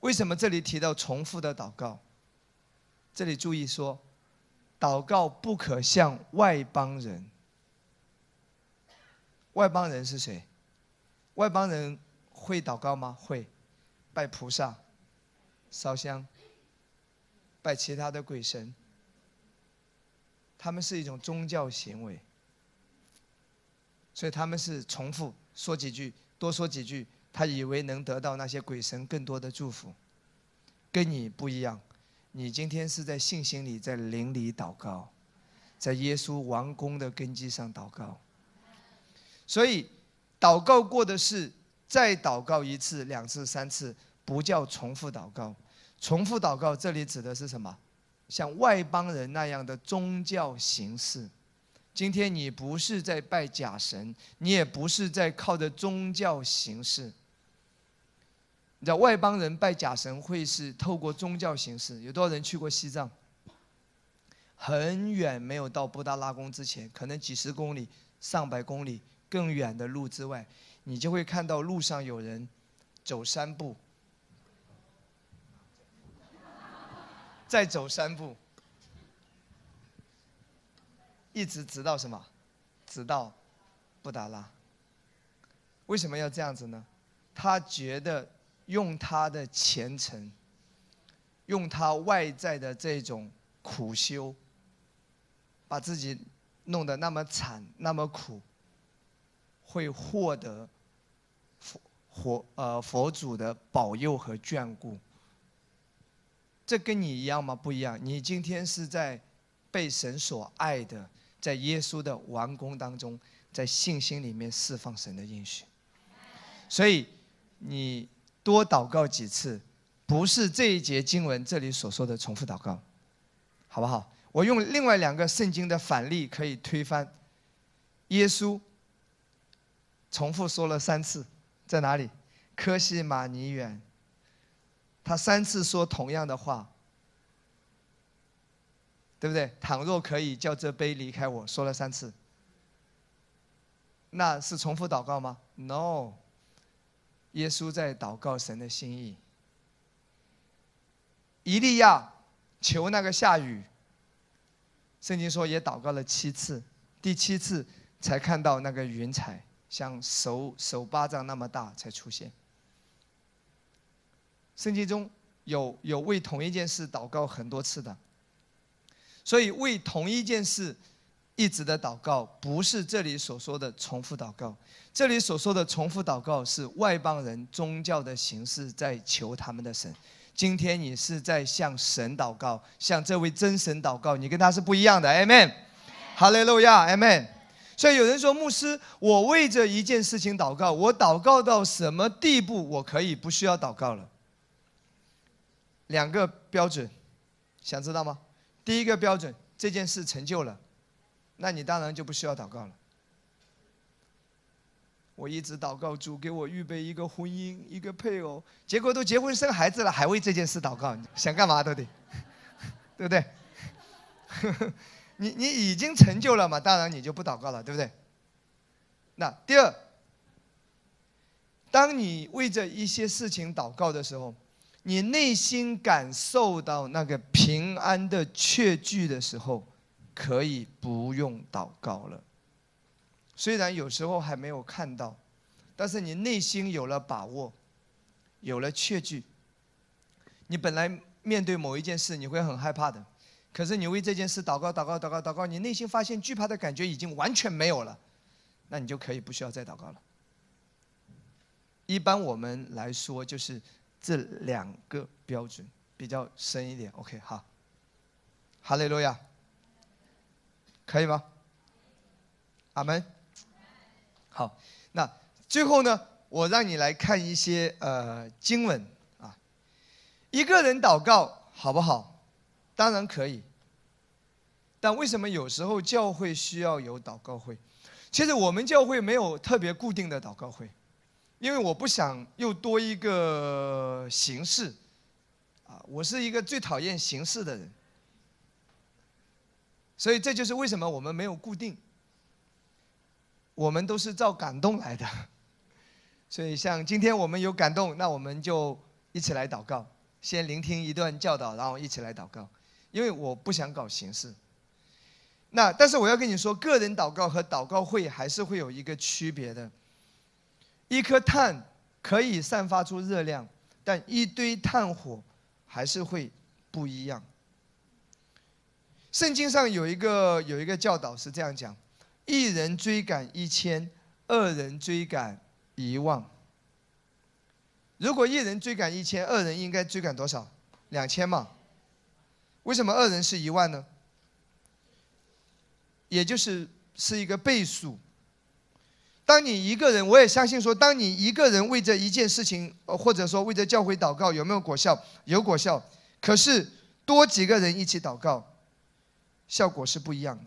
为什么这里提到重复的祷告？这里注意说，祷告不可向外邦人。外邦人是谁？外邦人。会祷告吗？会，拜菩萨，烧香，拜其他的鬼神。他们是一种宗教行为，所以他们是重复说几句，多说几句，他以为能得到那些鬼神更多的祝福。跟你不一样，你今天是在信心里，在灵里祷告，在耶稣王宫的根基上祷告。所以，祷告过的事。再祷告一次、两次、三次，不叫重复祷告。重复祷告，这里指的是什么？像外邦人那样的宗教形式。今天你不是在拜假神，你也不是在靠着宗教形式。你知道外邦人拜假神会是透过宗教形式？有多少人去过西藏？很远没有到布达拉宫之前，可能几十公里、上百公里更远的路之外。你就会看到路上有人走三步，再走三步，一直直到什么？直到布达拉。为什么要这样子呢？他觉得用他的虔诚，用他外在的这种苦修，把自己弄得那么惨，那么苦。会获得佛佛呃佛祖的保佑和眷顾，这跟你一样吗？不一样。你今天是在被神所爱的，在耶稣的王宫当中，在信心里面释放神的应许。所以你多祷告几次，不是这一节经文这里所说的重复祷告，好不好？我用另外两个圣经的反例可以推翻耶稣。重复说了三次，在哪里？科西玛尼园。他三次说同样的话，对不对？倘若可以叫这杯离开我，说了三次，那是重复祷告吗？No。耶稣在祷告神的心意。以利亚求那个下雨，圣经说也祷告了七次，第七次才看到那个云彩。像手手巴掌那么大才出现。圣经中有有为同一件事祷告很多次的，所以为同一件事一直的祷告，不是这里所说的重复祷告。这里所说的重复祷告是外邦人宗教的形式在求他们的神。今天你是在向神祷告，向这位真神祷告，你跟他是不一样的。Amen，哈利路亚，Amen。所以有人说，牧师，我为着一件事情祷告，我祷告到什么地步，我可以不需要祷告了？两个标准，想知道吗？第一个标准，这件事成就了，那你当然就不需要祷告了。我一直祷告主给我预备一个婚姻，一个配偶，结果都结婚生孩子了，还为这件事祷告，想干嘛都得。对不对？你你已经成就了嘛，当然你就不祷告了，对不对？那第二，当你为着一些事情祷告的时候，你内心感受到那个平安的确据的时候，可以不用祷告了。虽然有时候还没有看到，但是你内心有了把握，有了确据。你本来面对某一件事，你会很害怕的。可是你为这件事祷告、祷告、祷告、祷告，你内心发现惧怕的感觉已经完全没有了，那你就可以不需要再祷告了。一般我们来说就是这两个标准比较深一点。OK，好，哈利路亚，可以吗？阿门。好，那最后呢，我让你来看一些呃经文啊，一个人祷告好不好？当然可以，但为什么有时候教会需要有祷告会？其实我们教会没有特别固定的祷告会，因为我不想又多一个形式。啊，我是一个最讨厌形式的人，所以这就是为什么我们没有固定。我们都是照感动来的，所以像今天我们有感动，那我们就一起来祷告，先聆听一段教导，然后一起来祷告。因为我不想搞形式，那但是我要跟你说，个人祷告和祷告会还是会有一个区别的。一颗炭可以散发出热量，但一堆炭火还是会不一样。圣经上有一个有一个教导是这样讲：一人追赶一千，二人追赶一万。如果一人追赶一千，二人应该追赶多少？两千嘛。为什么二人是一万呢？也就是是一个倍数。当你一个人，我也相信说，当你一个人为着一件事情，或者说为着教会祷告，有没有果效？有果效。可是多几个人一起祷告，效果是不一样的。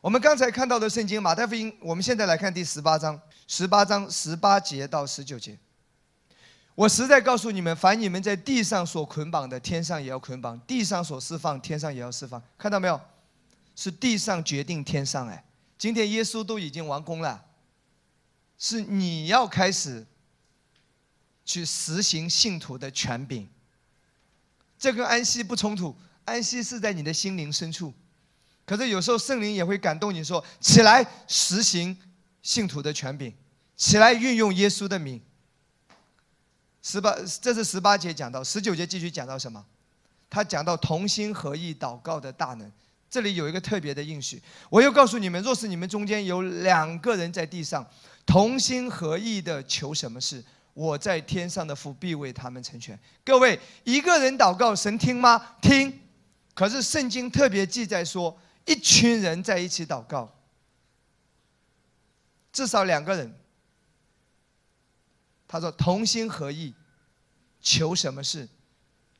我们刚才看到的圣经马太福音，我们现在来看第十八章，十八章十八节到十九节。我实在告诉你们，凡你们在地上所捆绑的，天上也要捆绑；地上所释放，天上也要释放。看到没有？是地上决定天上。哎，今天耶稣都已经完工了，是你要开始去实行信徒的权柄。这跟安息不冲突，安息是在你的心灵深处。可是有时候圣灵也会感动你说：起来实行信徒的权柄，起来运用耶稣的名。十八，这是十八节讲到，十九节继续讲到什么？他讲到同心合意祷告的大能。这里有一个特别的应许，我又告诉你们：若是你们中间有两个人在地上同心合意的求什么事，我在天上的父必为他们成全。各位，一个人祷告，神听吗？听。可是圣经特别记载说，一群人在一起祷告，至少两个人。他说：“同心合意，求什么事，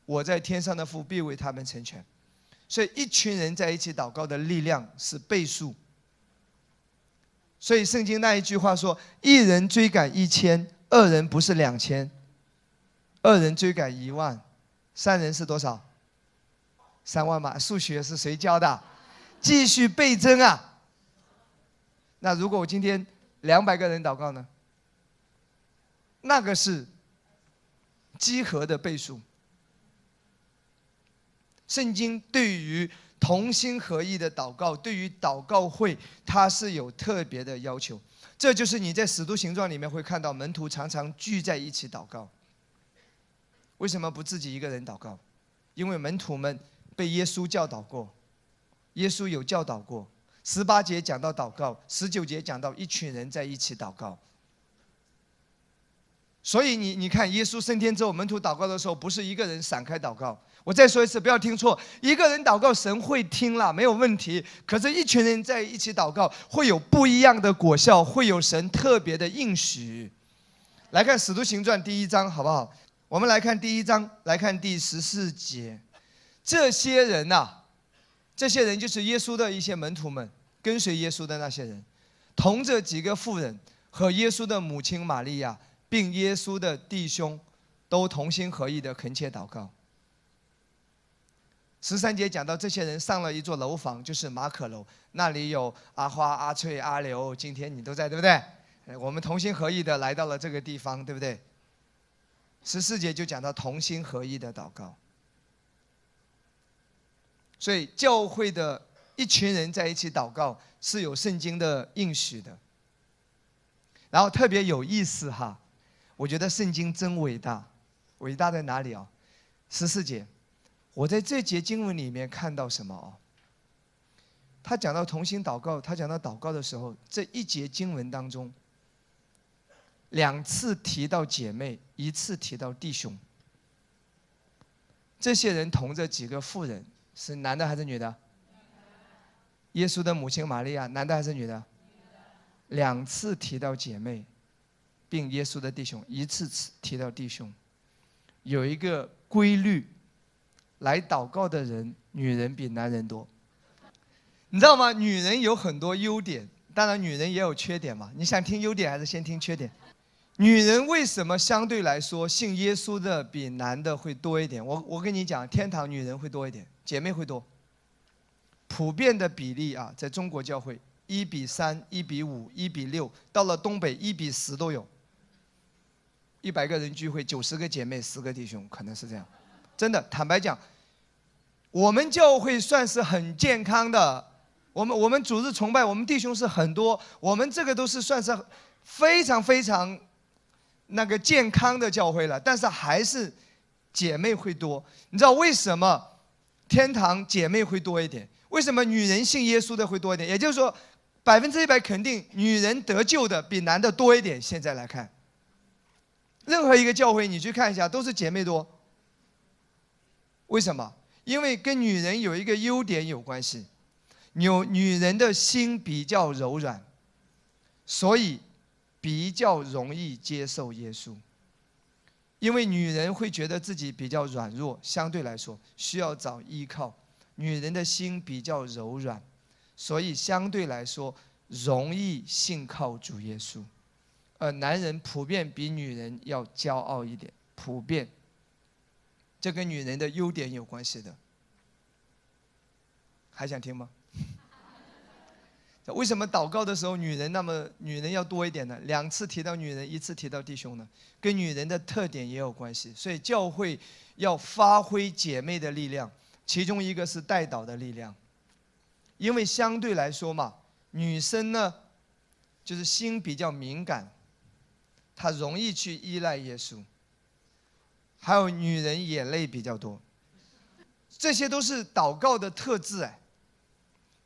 我在天上的父必为他们成全。”所以，一群人在一起祷告的力量是倍数。所以，圣经那一句话说：“一人追赶一千，二人不是两千；二人追赶一万，三人是多少？三万嘛？数学是谁教的？继续倍增啊！那如果我今天两百个人祷告呢？”那个是集合的倍数。圣经对于同心合意的祷告，对于祷告会，它是有特别的要求。这就是你在使徒行传里面会看到门徒常常聚在一起祷告。为什么不自己一个人祷告？因为门徒们被耶稣教导过，耶稣有教导过。十八节讲到祷告，十九节讲到一群人在一起祷告。所以你你看，耶稣升天之后，门徒祷告的时候，不是一个人闪开祷告。我再说一次，不要听错，一个人祷告神会听了，没有问题。可是，一群人在一起祷告，会有不一样的果效，会有神特别的应许。来看《使徒行传》第一章，好不好？我们来看第一章，来看第十四节。这些人呐，这些人就是耶稣的一些门徒们，跟随耶稣的那些人，同着几个妇人和耶稣的母亲玛利亚。并耶稣的弟兄都同心合意的恳切祷告。十三节讲到这些人上了一座楼房，就是马可楼，那里有阿花、阿翠、阿刘，今天你都在，对不对？我们同心合意的来到了这个地方，对不对？十四节就讲到同心合意的祷告。所以教会的一群人在一起祷告是有圣经的应许的。然后特别有意思哈，我觉得圣经真伟大，伟大在哪里啊？十四节。我在这节经文里面看到什么哦？他讲到同心祷告，他讲到祷告的时候，这一节经文当中，两次提到姐妹，一次提到弟兄。这些人同着几个妇人，是男的还是女的？耶稣的母亲玛利亚，男的还是女的？两次提到姐妹，并耶稣的弟兄，一次次提到弟兄，有一个规律。来祷告的人，女人比男人多，你知道吗？女人有很多优点，当然女人也有缺点嘛。你想听优点还是先听缺点？女人为什么相对来说信耶稣的比男的会多一点？我我跟你讲，天堂女人会多一点，姐妹会多。普遍的比例啊，在中国教会一比三、一比五、一比六，到了东北一比十都有。一百个人聚会，九十个姐妹，十个弟兄，可能是这样。真的，坦白讲，我们教会算是很健康的。我们我们主日崇拜，我们弟兄是很多，我们这个都是算是非常非常那个健康的教会了。但是还是姐妹会多。你知道为什么天堂姐妹会多一点？为什么女人信耶稣的会多一点？也就是说，百分之一百肯定女人得救的比男的多一点。现在来看，任何一个教会你去看一下，都是姐妹多。为什么？因为跟女人有一个优点有关系，有女人的心比较柔软，所以比较容易接受耶稣。因为女人会觉得自己比较软弱，相对来说需要找依靠。女人的心比较柔软，所以相对来说容易信靠主耶稣。而男人普遍比女人要骄傲一点，普遍。这跟女人的优点有关系的，还想听吗？为什么祷告的时候女人那么女人要多一点呢？两次提到女人，一次提到弟兄呢？跟女人的特点也有关系。所以教会要发挥姐妹的力量，其中一个是带导的力量，因为相对来说嘛，女生呢，就是心比较敏感，她容易去依赖耶稣。还有女人眼泪比较多，这些都是祷告的特质哎。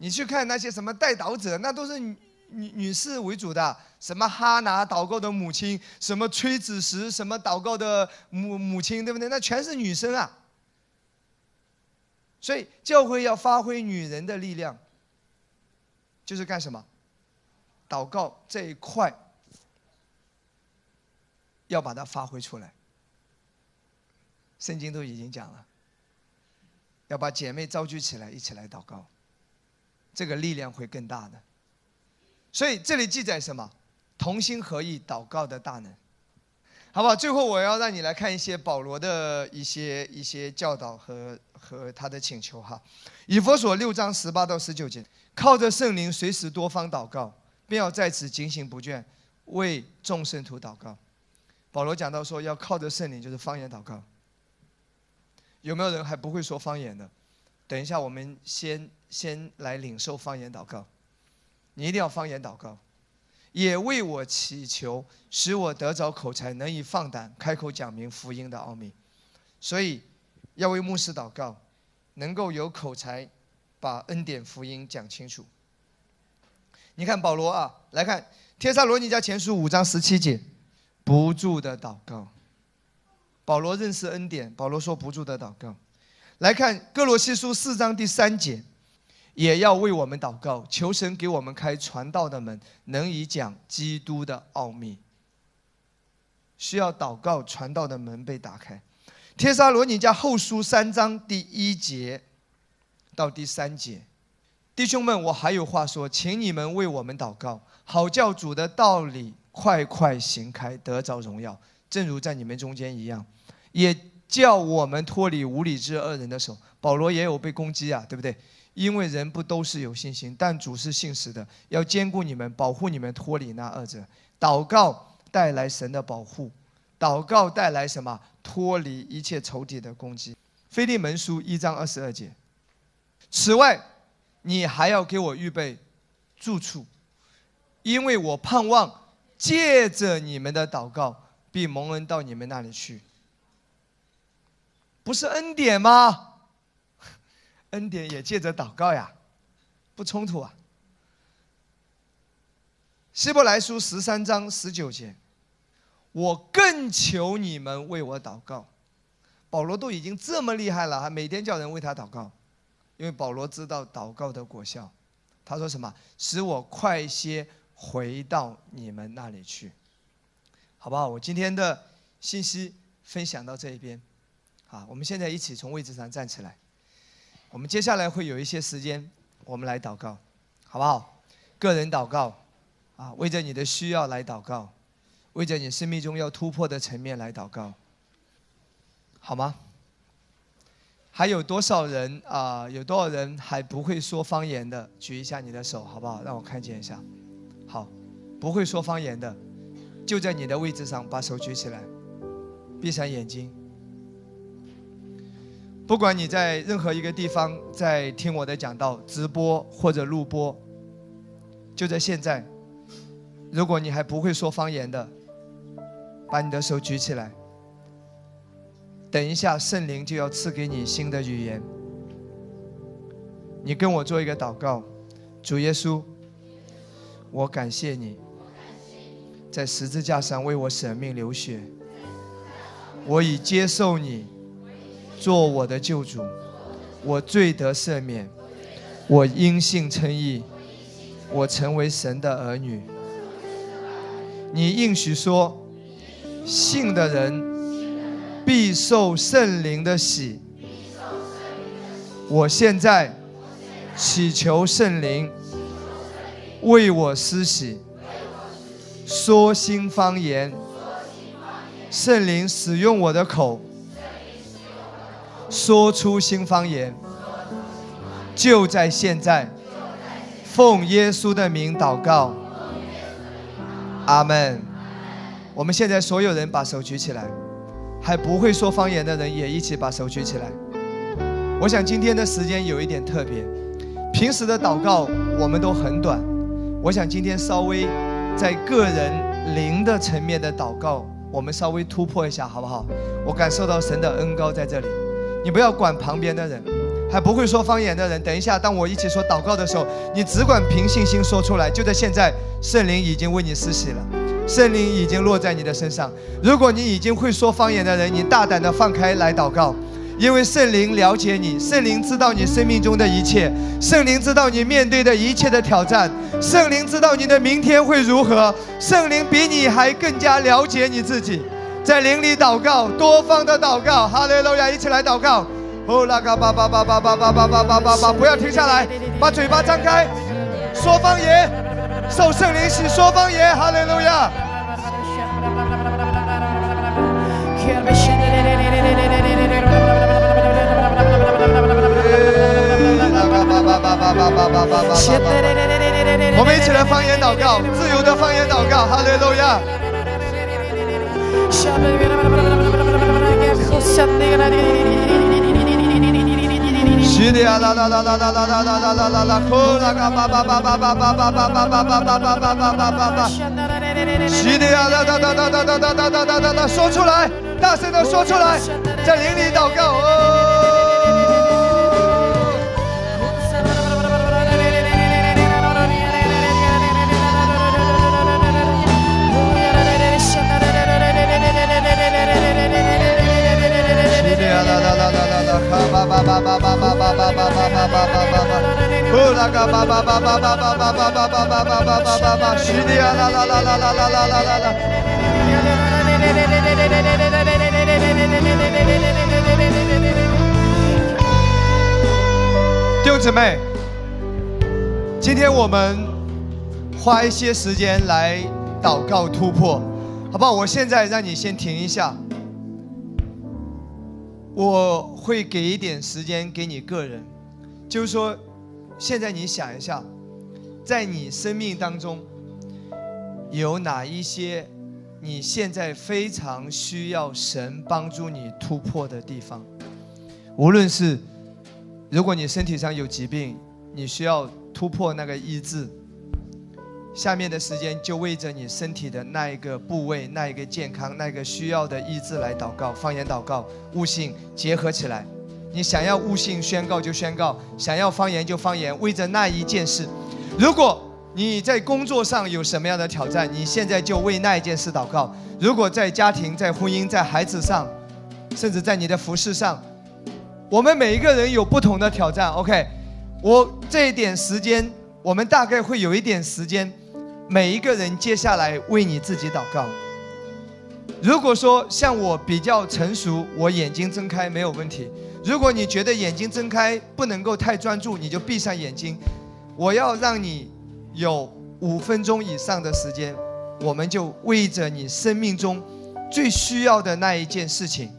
你去看那些什么带祷者，那都是女女士为主的，什么哈拿祷告的母亲，什么崔子石什么祷告的母母亲，对不对？那全是女生啊。所以教会要发挥女人的力量，就是干什么？祷告这一块要把它发挥出来。圣经都已经讲了，要把姐妹召聚起来，一起来祷告，这个力量会更大的。所以这里记载什么？同心合意祷告的大能，好不好？最后我要让你来看一些保罗的一些一些教导和和他的请求哈。以佛所六章十八到十九节，靠着圣灵随时多方祷告，便要在此警醒不倦，为众圣徒祷告。保罗讲到说，要靠着圣灵，就是方言祷告。有没有人还不会说方言的？等一下，我们先先来领受方言祷告。你一定要方言祷告，也为我祈求，使我得着口才，能以放胆开口讲明福音的奥秘。所以要为牧师祷告，能够有口才，把恩典福音讲清楚。你看保罗啊，来看帖撒罗尼迦前书五章十七节，不住的祷告。保罗认识恩典，保罗说不住的祷告。来看哥罗西书四章第三节，也要为我们祷告，求神给我们开传道的门，能以讲基督的奥秘。需要祷告，传道的门被打开。帖撒罗尼迦后书三章第一节到第三节，弟兄们，我还有话说，请你们为我们祷告，好叫主的道理快快行开，得着荣耀，正如在你们中间一样。也叫我们脱离无理之恶人的手。保罗也有被攻击啊，对不对？因为人不都是有信心，但主是信实的，要兼顾你们，保护你们，脱离那二者。祷告带来神的保护，祷告带来什么？脱离一切仇敌的攻击。腓利门书一章二十二节。此外，你还要给我预备住处，因为我盼望借着你们的祷告，必蒙恩到你们那里去。不是恩典吗？恩典也借着祷告呀，不冲突啊。希伯来书十三章十九节，我更求你们为我祷告。保罗都已经这么厉害了，还每天叫人为他祷告，因为保罗知道祷告的果效。他说什么？使我快些回到你们那里去，好不好？我今天的信息分享到这一边，好，我们现在一起从位置上站起来。我们接下来会有一些时间，我们来祷告，好不好？个人祷告，啊，为着你的需要来祷告，为着你生命中要突破的层面来祷告，好吗？还有多少人啊？有多少人还不会说方言的？举一下你的手，好不好？让我看见一下。好，不会说方言的，就在你的位置上，把手举起来，闭上眼睛。不管你在任何一个地方在听我的讲道、直播或者录播，就在现在，如果你还不会说方言的，把你的手举起来。等一下，圣灵就要赐给你新的语言。你跟我做一个祷告，主耶稣，我感谢你，在十字架上为我舍命流血，我已接受你。做我的救主，我罪得赦免，我因信称义，我成为神的儿女。你应许说，信的人必受圣灵的喜。我现在祈求圣灵为我施洗，说新方言。圣灵使用我的口。说出新方言，就在现在，奉耶稣的名祷告，阿门。我们现在所有人把手举起来，还不会说方言的人也一起把手举起来。我想今天的时间有一点特别，平时的祷告我们都很短，我想今天稍微在个人灵的层面的祷告，我们稍微突破一下，好不好？我感受到神的恩高在这里。你不要管旁边的人，还不会说方言的人。等一下，当我一起说祷告的时候，你只管凭信心说出来。就在现在，圣灵已经为你施洗了，圣灵已经落在你的身上。如果你已经会说方言的人，你大胆的放开来祷告，因为圣灵了解你，圣灵知道你生命中的一切，圣灵知道你面对的一切的挑战，圣灵知道你的明天会如何，圣灵比你还更加了解你自己。在灵里祷告，多方的祷告，哈利路亚！一起来祷告。哦，那个叭叭叭叭叭叭叭叭叭叭叭，不要停下来，把嘴巴张开，说方言，受圣灵洗，说方言，哈利路亚。我们一起来方言祷告，自由的方言祷告，哈利路亚。说出来，大声的说出来，在灵里祷告弟兄姊妹，今天我们花一些时间来祷告突破，好不好？我现在让你先停一下。我会给一点时间给你个人，就是说，现在你想一下，在你生命当中有哪一些你现在非常需要神帮助你突破的地方？无论是如果你身体上有疾病，你需要突破那个医治。下面的时间就为着你身体的那一个部位、那一个健康、那个需要的医治来祷告，方言祷告、悟性结合起来。你想要悟性宣告就宣告，想要方言就方言，为着那一件事。如果你在工作上有什么样的挑战，你现在就为那一件事祷告。如果在家庭、在婚姻、在孩子上，甚至在你的服饰上，我们每一个人有不同的挑战。OK，我这一点时间，我们大概会有一点时间。每一个人接下来为你自己祷告。如果说像我比较成熟，我眼睛睁开没有问题。如果你觉得眼睛睁开不能够太专注，你就闭上眼睛。我要让你有五分钟以上的时间，我们就为着你生命中最需要的那一件事情，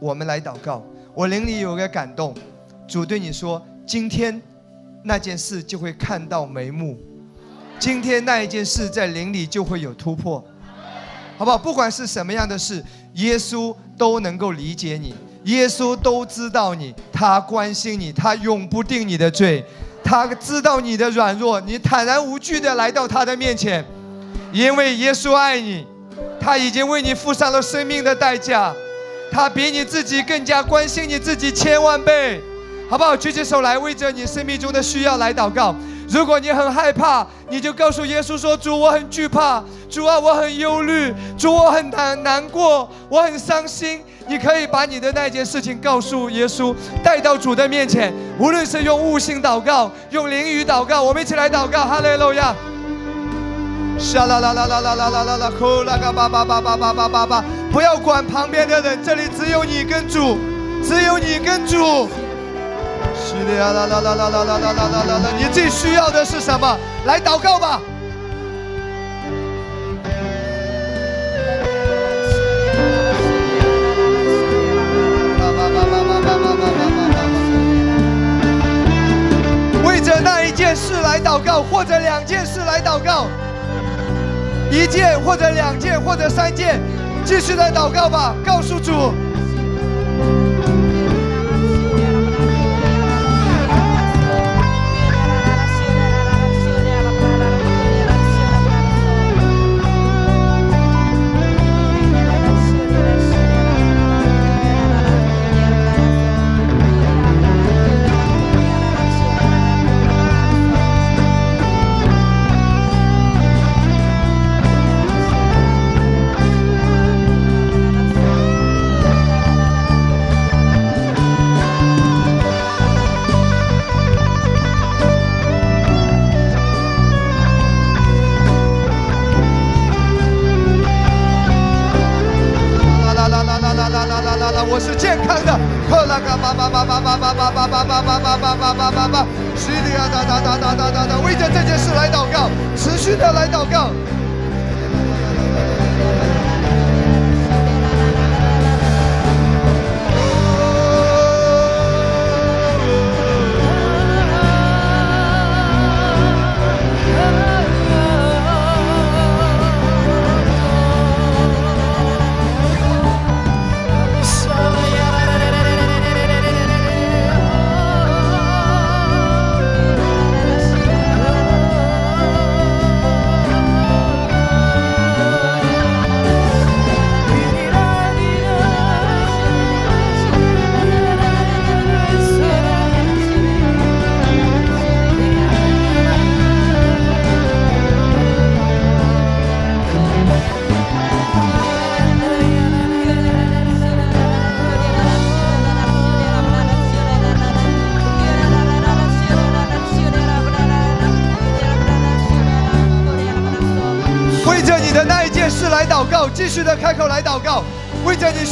我们来祷告。我灵里有个感动，主对你说，今天那件事就会看到眉目。今天那一件事在灵里就会有突破，好不好？不管是什么样的事，耶稣都能够理解你，耶稣都知道你，他关心你，他永不定你的罪，他知道你的软弱，你坦然无惧的来到他的面前，因为耶稣爱你，他已经为你付上了生命的代价，他比你自己更加关心你自己千万倍，好不好？举起手来，为着你生命中的需要来祷告。如果你很害怕，你就告诉耶稣说：“主，我很惧怕，主啊，我很忧虑，主，我很难难过，我很伤心。”你可以把你的那件事情告诉耶稣，带到主的面前。无论是用悟性祷告，用灵语祷告，我们一起来祷告。哈利路亚！沙啦啦啦啦啦啦啦啦啦，呼啦个叭叭叭叭叭叭叭叭！不要管旁边的人，这里只有你跟主，只有你跟主。是的呀，啦啦啦啦啦啦啦啦啦啦！你最需要的是什么？来祷告吧。为着那一件事来祷告，或者两件事来祷告，一件或者两件或者三件，继续来祷告吧。告诉主。我是健康的，克拉嘎巴巴巴巴巴巴巴巴巴巴巴巴巴巴巴巴，是的呀哒哒哒哒哒哒哒，为着这件事来祷告，持续的来祷告。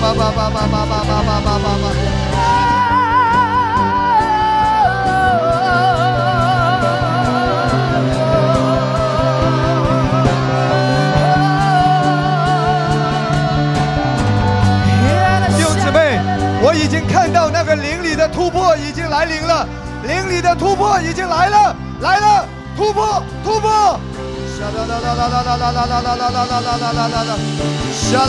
巴巴巴巴巴巴巴巴巴巴。弟兄姊妹，我已经看到那个灵里的突破已经来临了，灵里的突破已经来了，来了，突破，突破！沙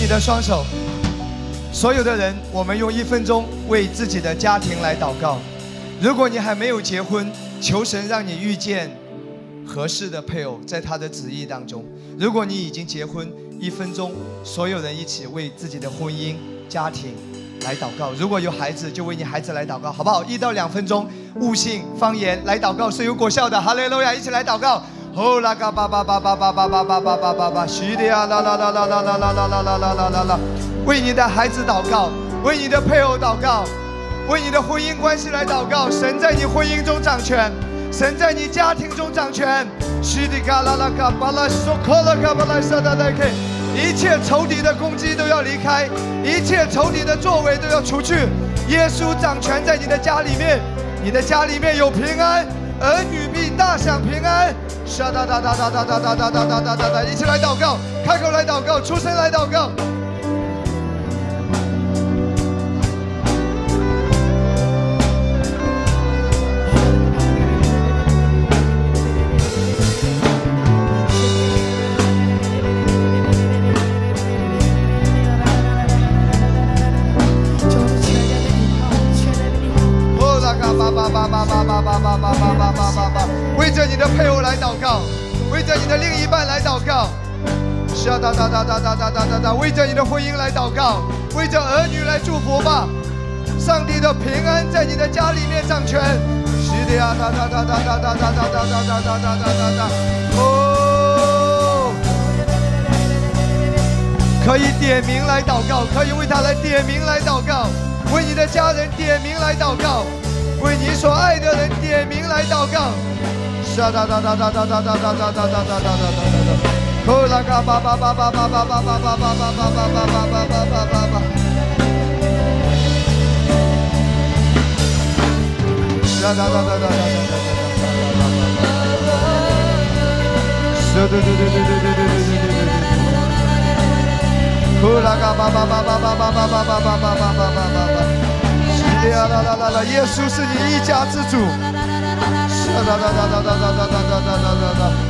你的双手，所有的人，我们用一分钟为自己的家庭来祷告。如果你还没有结婚，求神让你遇见合适的配偶，在他的旨意当中。如果你已经结婚，一分钟，所有人一起为自己的婚姻、家庭来祷告。如果有孩子，就为你孩子来祷告，好不好？一到两分钟，悟性方言来祷告是有果效的。哈利路亚，一起来祷告。哦啦嘎巴巴巴巴巴巴巴巴巴巴巴巴，许的呀啦啦啦啦啦啦啦啦啦啦啦啦啦啦，为你的孩子祷告，为你的配偶祷告。为你的婚姻关系来祷告，神在你婚姻中掌权，神在你家庭中掌权。西里嘎啦啦嘎巴拉索科拉嘎巴拉萨达达克，一切仇敌的攻击都要离开，一切仇敌的作为都要除去。耶稣掌权在你的家里面，你的家里面有平安，儿女必大享平安。哒哒哒哒哒哒哒哒哒哒哒哒哒，一起来祷告，开口来祷告，出声来祷告。沙哒哒哒哒哒哒哒哒哒，为着你的婚姻来祷告，为着儿女来祝福吧。上帝的平安在你的家里面掌权。是的呀，哒哒哒哒哒哒哒哒哒哒哒哒哒哒哒。哦，可以点名来祷告，可以为他来点名来祷告。为你的家人点名来祷告，为你所爱的人点名来祷告。哒哒哒哒哒哒哒哒哒哒哒哒哒哒哒。呼啦嘎巴巴巴巴巴巴巴巴巴巴巴巴巴巴巴巴巴巴。哒哒哒哒哒哒哒哒哒哒哒哒。对对对对对对对对对对对。呼啦嘎巴巴巴巴巴巴巴巴巴巴巴巴巴巴巴巴。是的呀啦啦啦啦，耶稣是你一家之主。是哒哒哒哒哒哒哒哒哒哒哒哒。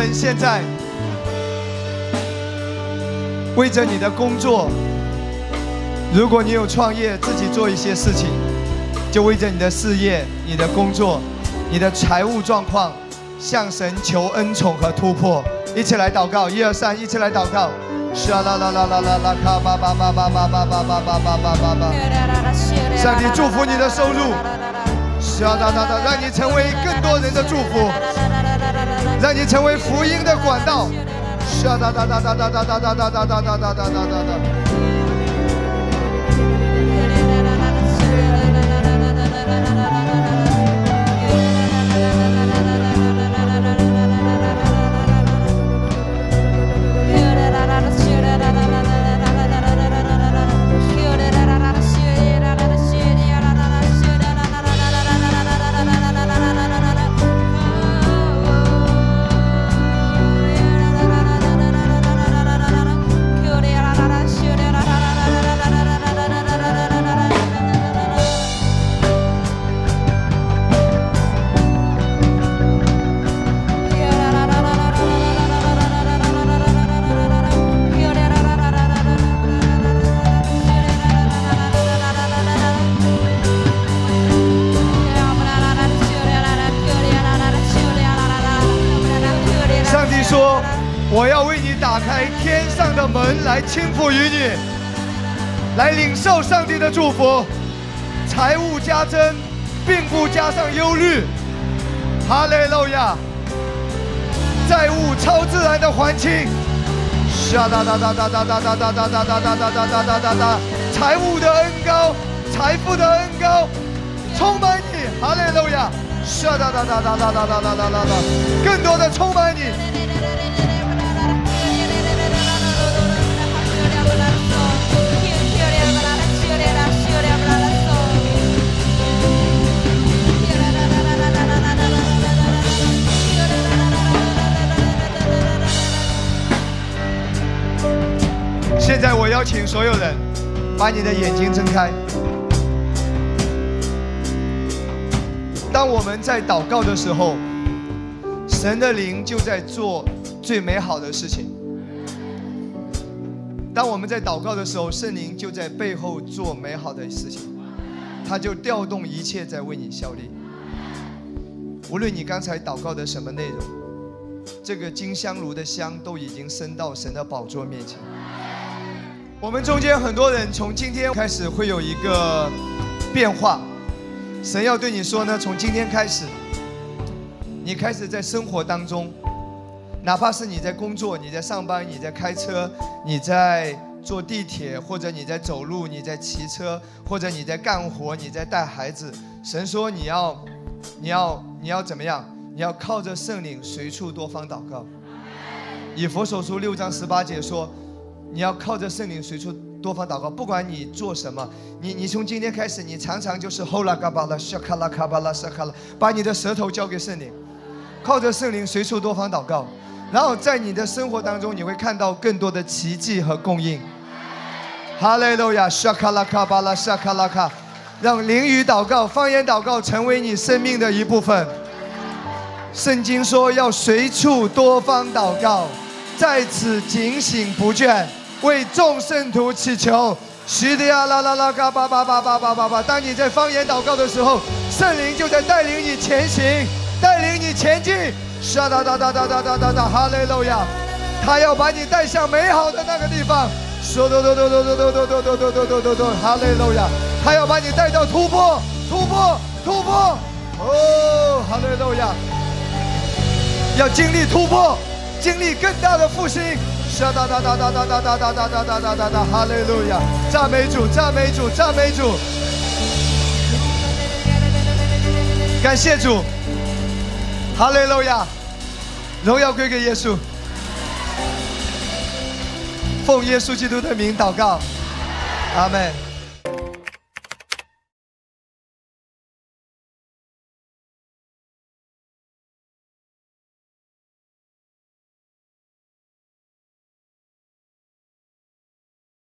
人现在为着你的工作，如果你有创业，自己做一些事情，就为着你的事业、你的工作、你的财务状况，向神求恩宠和突破。一起来祷告，一二三，一起来祷告。啦啦啦啦啦啦啦，卡巴巴巴巴巴巴巴巴巴巴巴巴。上帝祝福你的收入，让你成为更多人的祝福。让你成为福音的管道。哒哒哒哒哒哒哒哒哒哒哒哒哒哒哒哒哒。我要为你打开天上的门，来倾覆于你，来领受上帝的祝福，财务加增，并不加上忧虑。哈利路亚！债务超自然的还清，哒哒哒哒哒哒哒哒哒哒哒哒哒哒哒哒哒哒，财务的恩高，财富的恩高，充满你，哈利路亚！哒哒哒哒哒哒哒哒哒哒哒，更多的充满你。现在我邀请所有人，把你的眼睛睁开。当我们在祷告的时候，神的灵就在做最美好的事情。当我们在祷告的时候，圣灵就在背后做美好的事情，他就调动一切在为你效力。无论你刚才祷告的什么内容，这个金香炉的香都已经升到神的宝座面前。我们中间很多人从今天开始会有一个变化，神要对你说呢，从今天开始，你开始在生活当中，哪怕是你在工作、你在上班、你在开车、你在坐地铁，或者你在走路、你在骑车，或者你在干活、你在带孩子，神说你要，你要，你要怎么样？你要靠着圣灵随处多方祷告。以佛所书六章十八节说。你要靠着圣灵随处多方祷告，不管你做什么，你你从今天开始，你常常就是 Hola Gabala Shakala Kabala Shakala，把你的舌头交给圣灵，靠着圣灵随处多方祷告，然后在你的生活当中，你会看到更多的奇迹和供应。哈利路亚，Shakala Kabala Shakala Ka，让灵语祷告、方言祷告成为你生命的一部分。圣经说要随处多方祷告，在此警醒不倦。为众圣徒祈求，西的呀啦啦啦嘎巴巴巴巴巴巴巴。当你在方言祷告的时候，圣灵就在带领你前行，带领你前进。沙哒哒哒哒哒哒哒哒，哈利路亚！他要把你带向美好的那个地方。说哆哆哆哆哆哆哆哆哆哆哆哆哆，哈利路亚！他要把你带到突破，突破，突破。哦，哈利路亚！要经历突破，经历更大的复兴。哒哒哒哒哒哒哒哒哒哒哒哒哒哒，哈利路亚！赞美主，赞美主，赞美主！感谢主，哈利路亚！荣耀归给耶稣。奉耶稣基督的名祷告，阿门。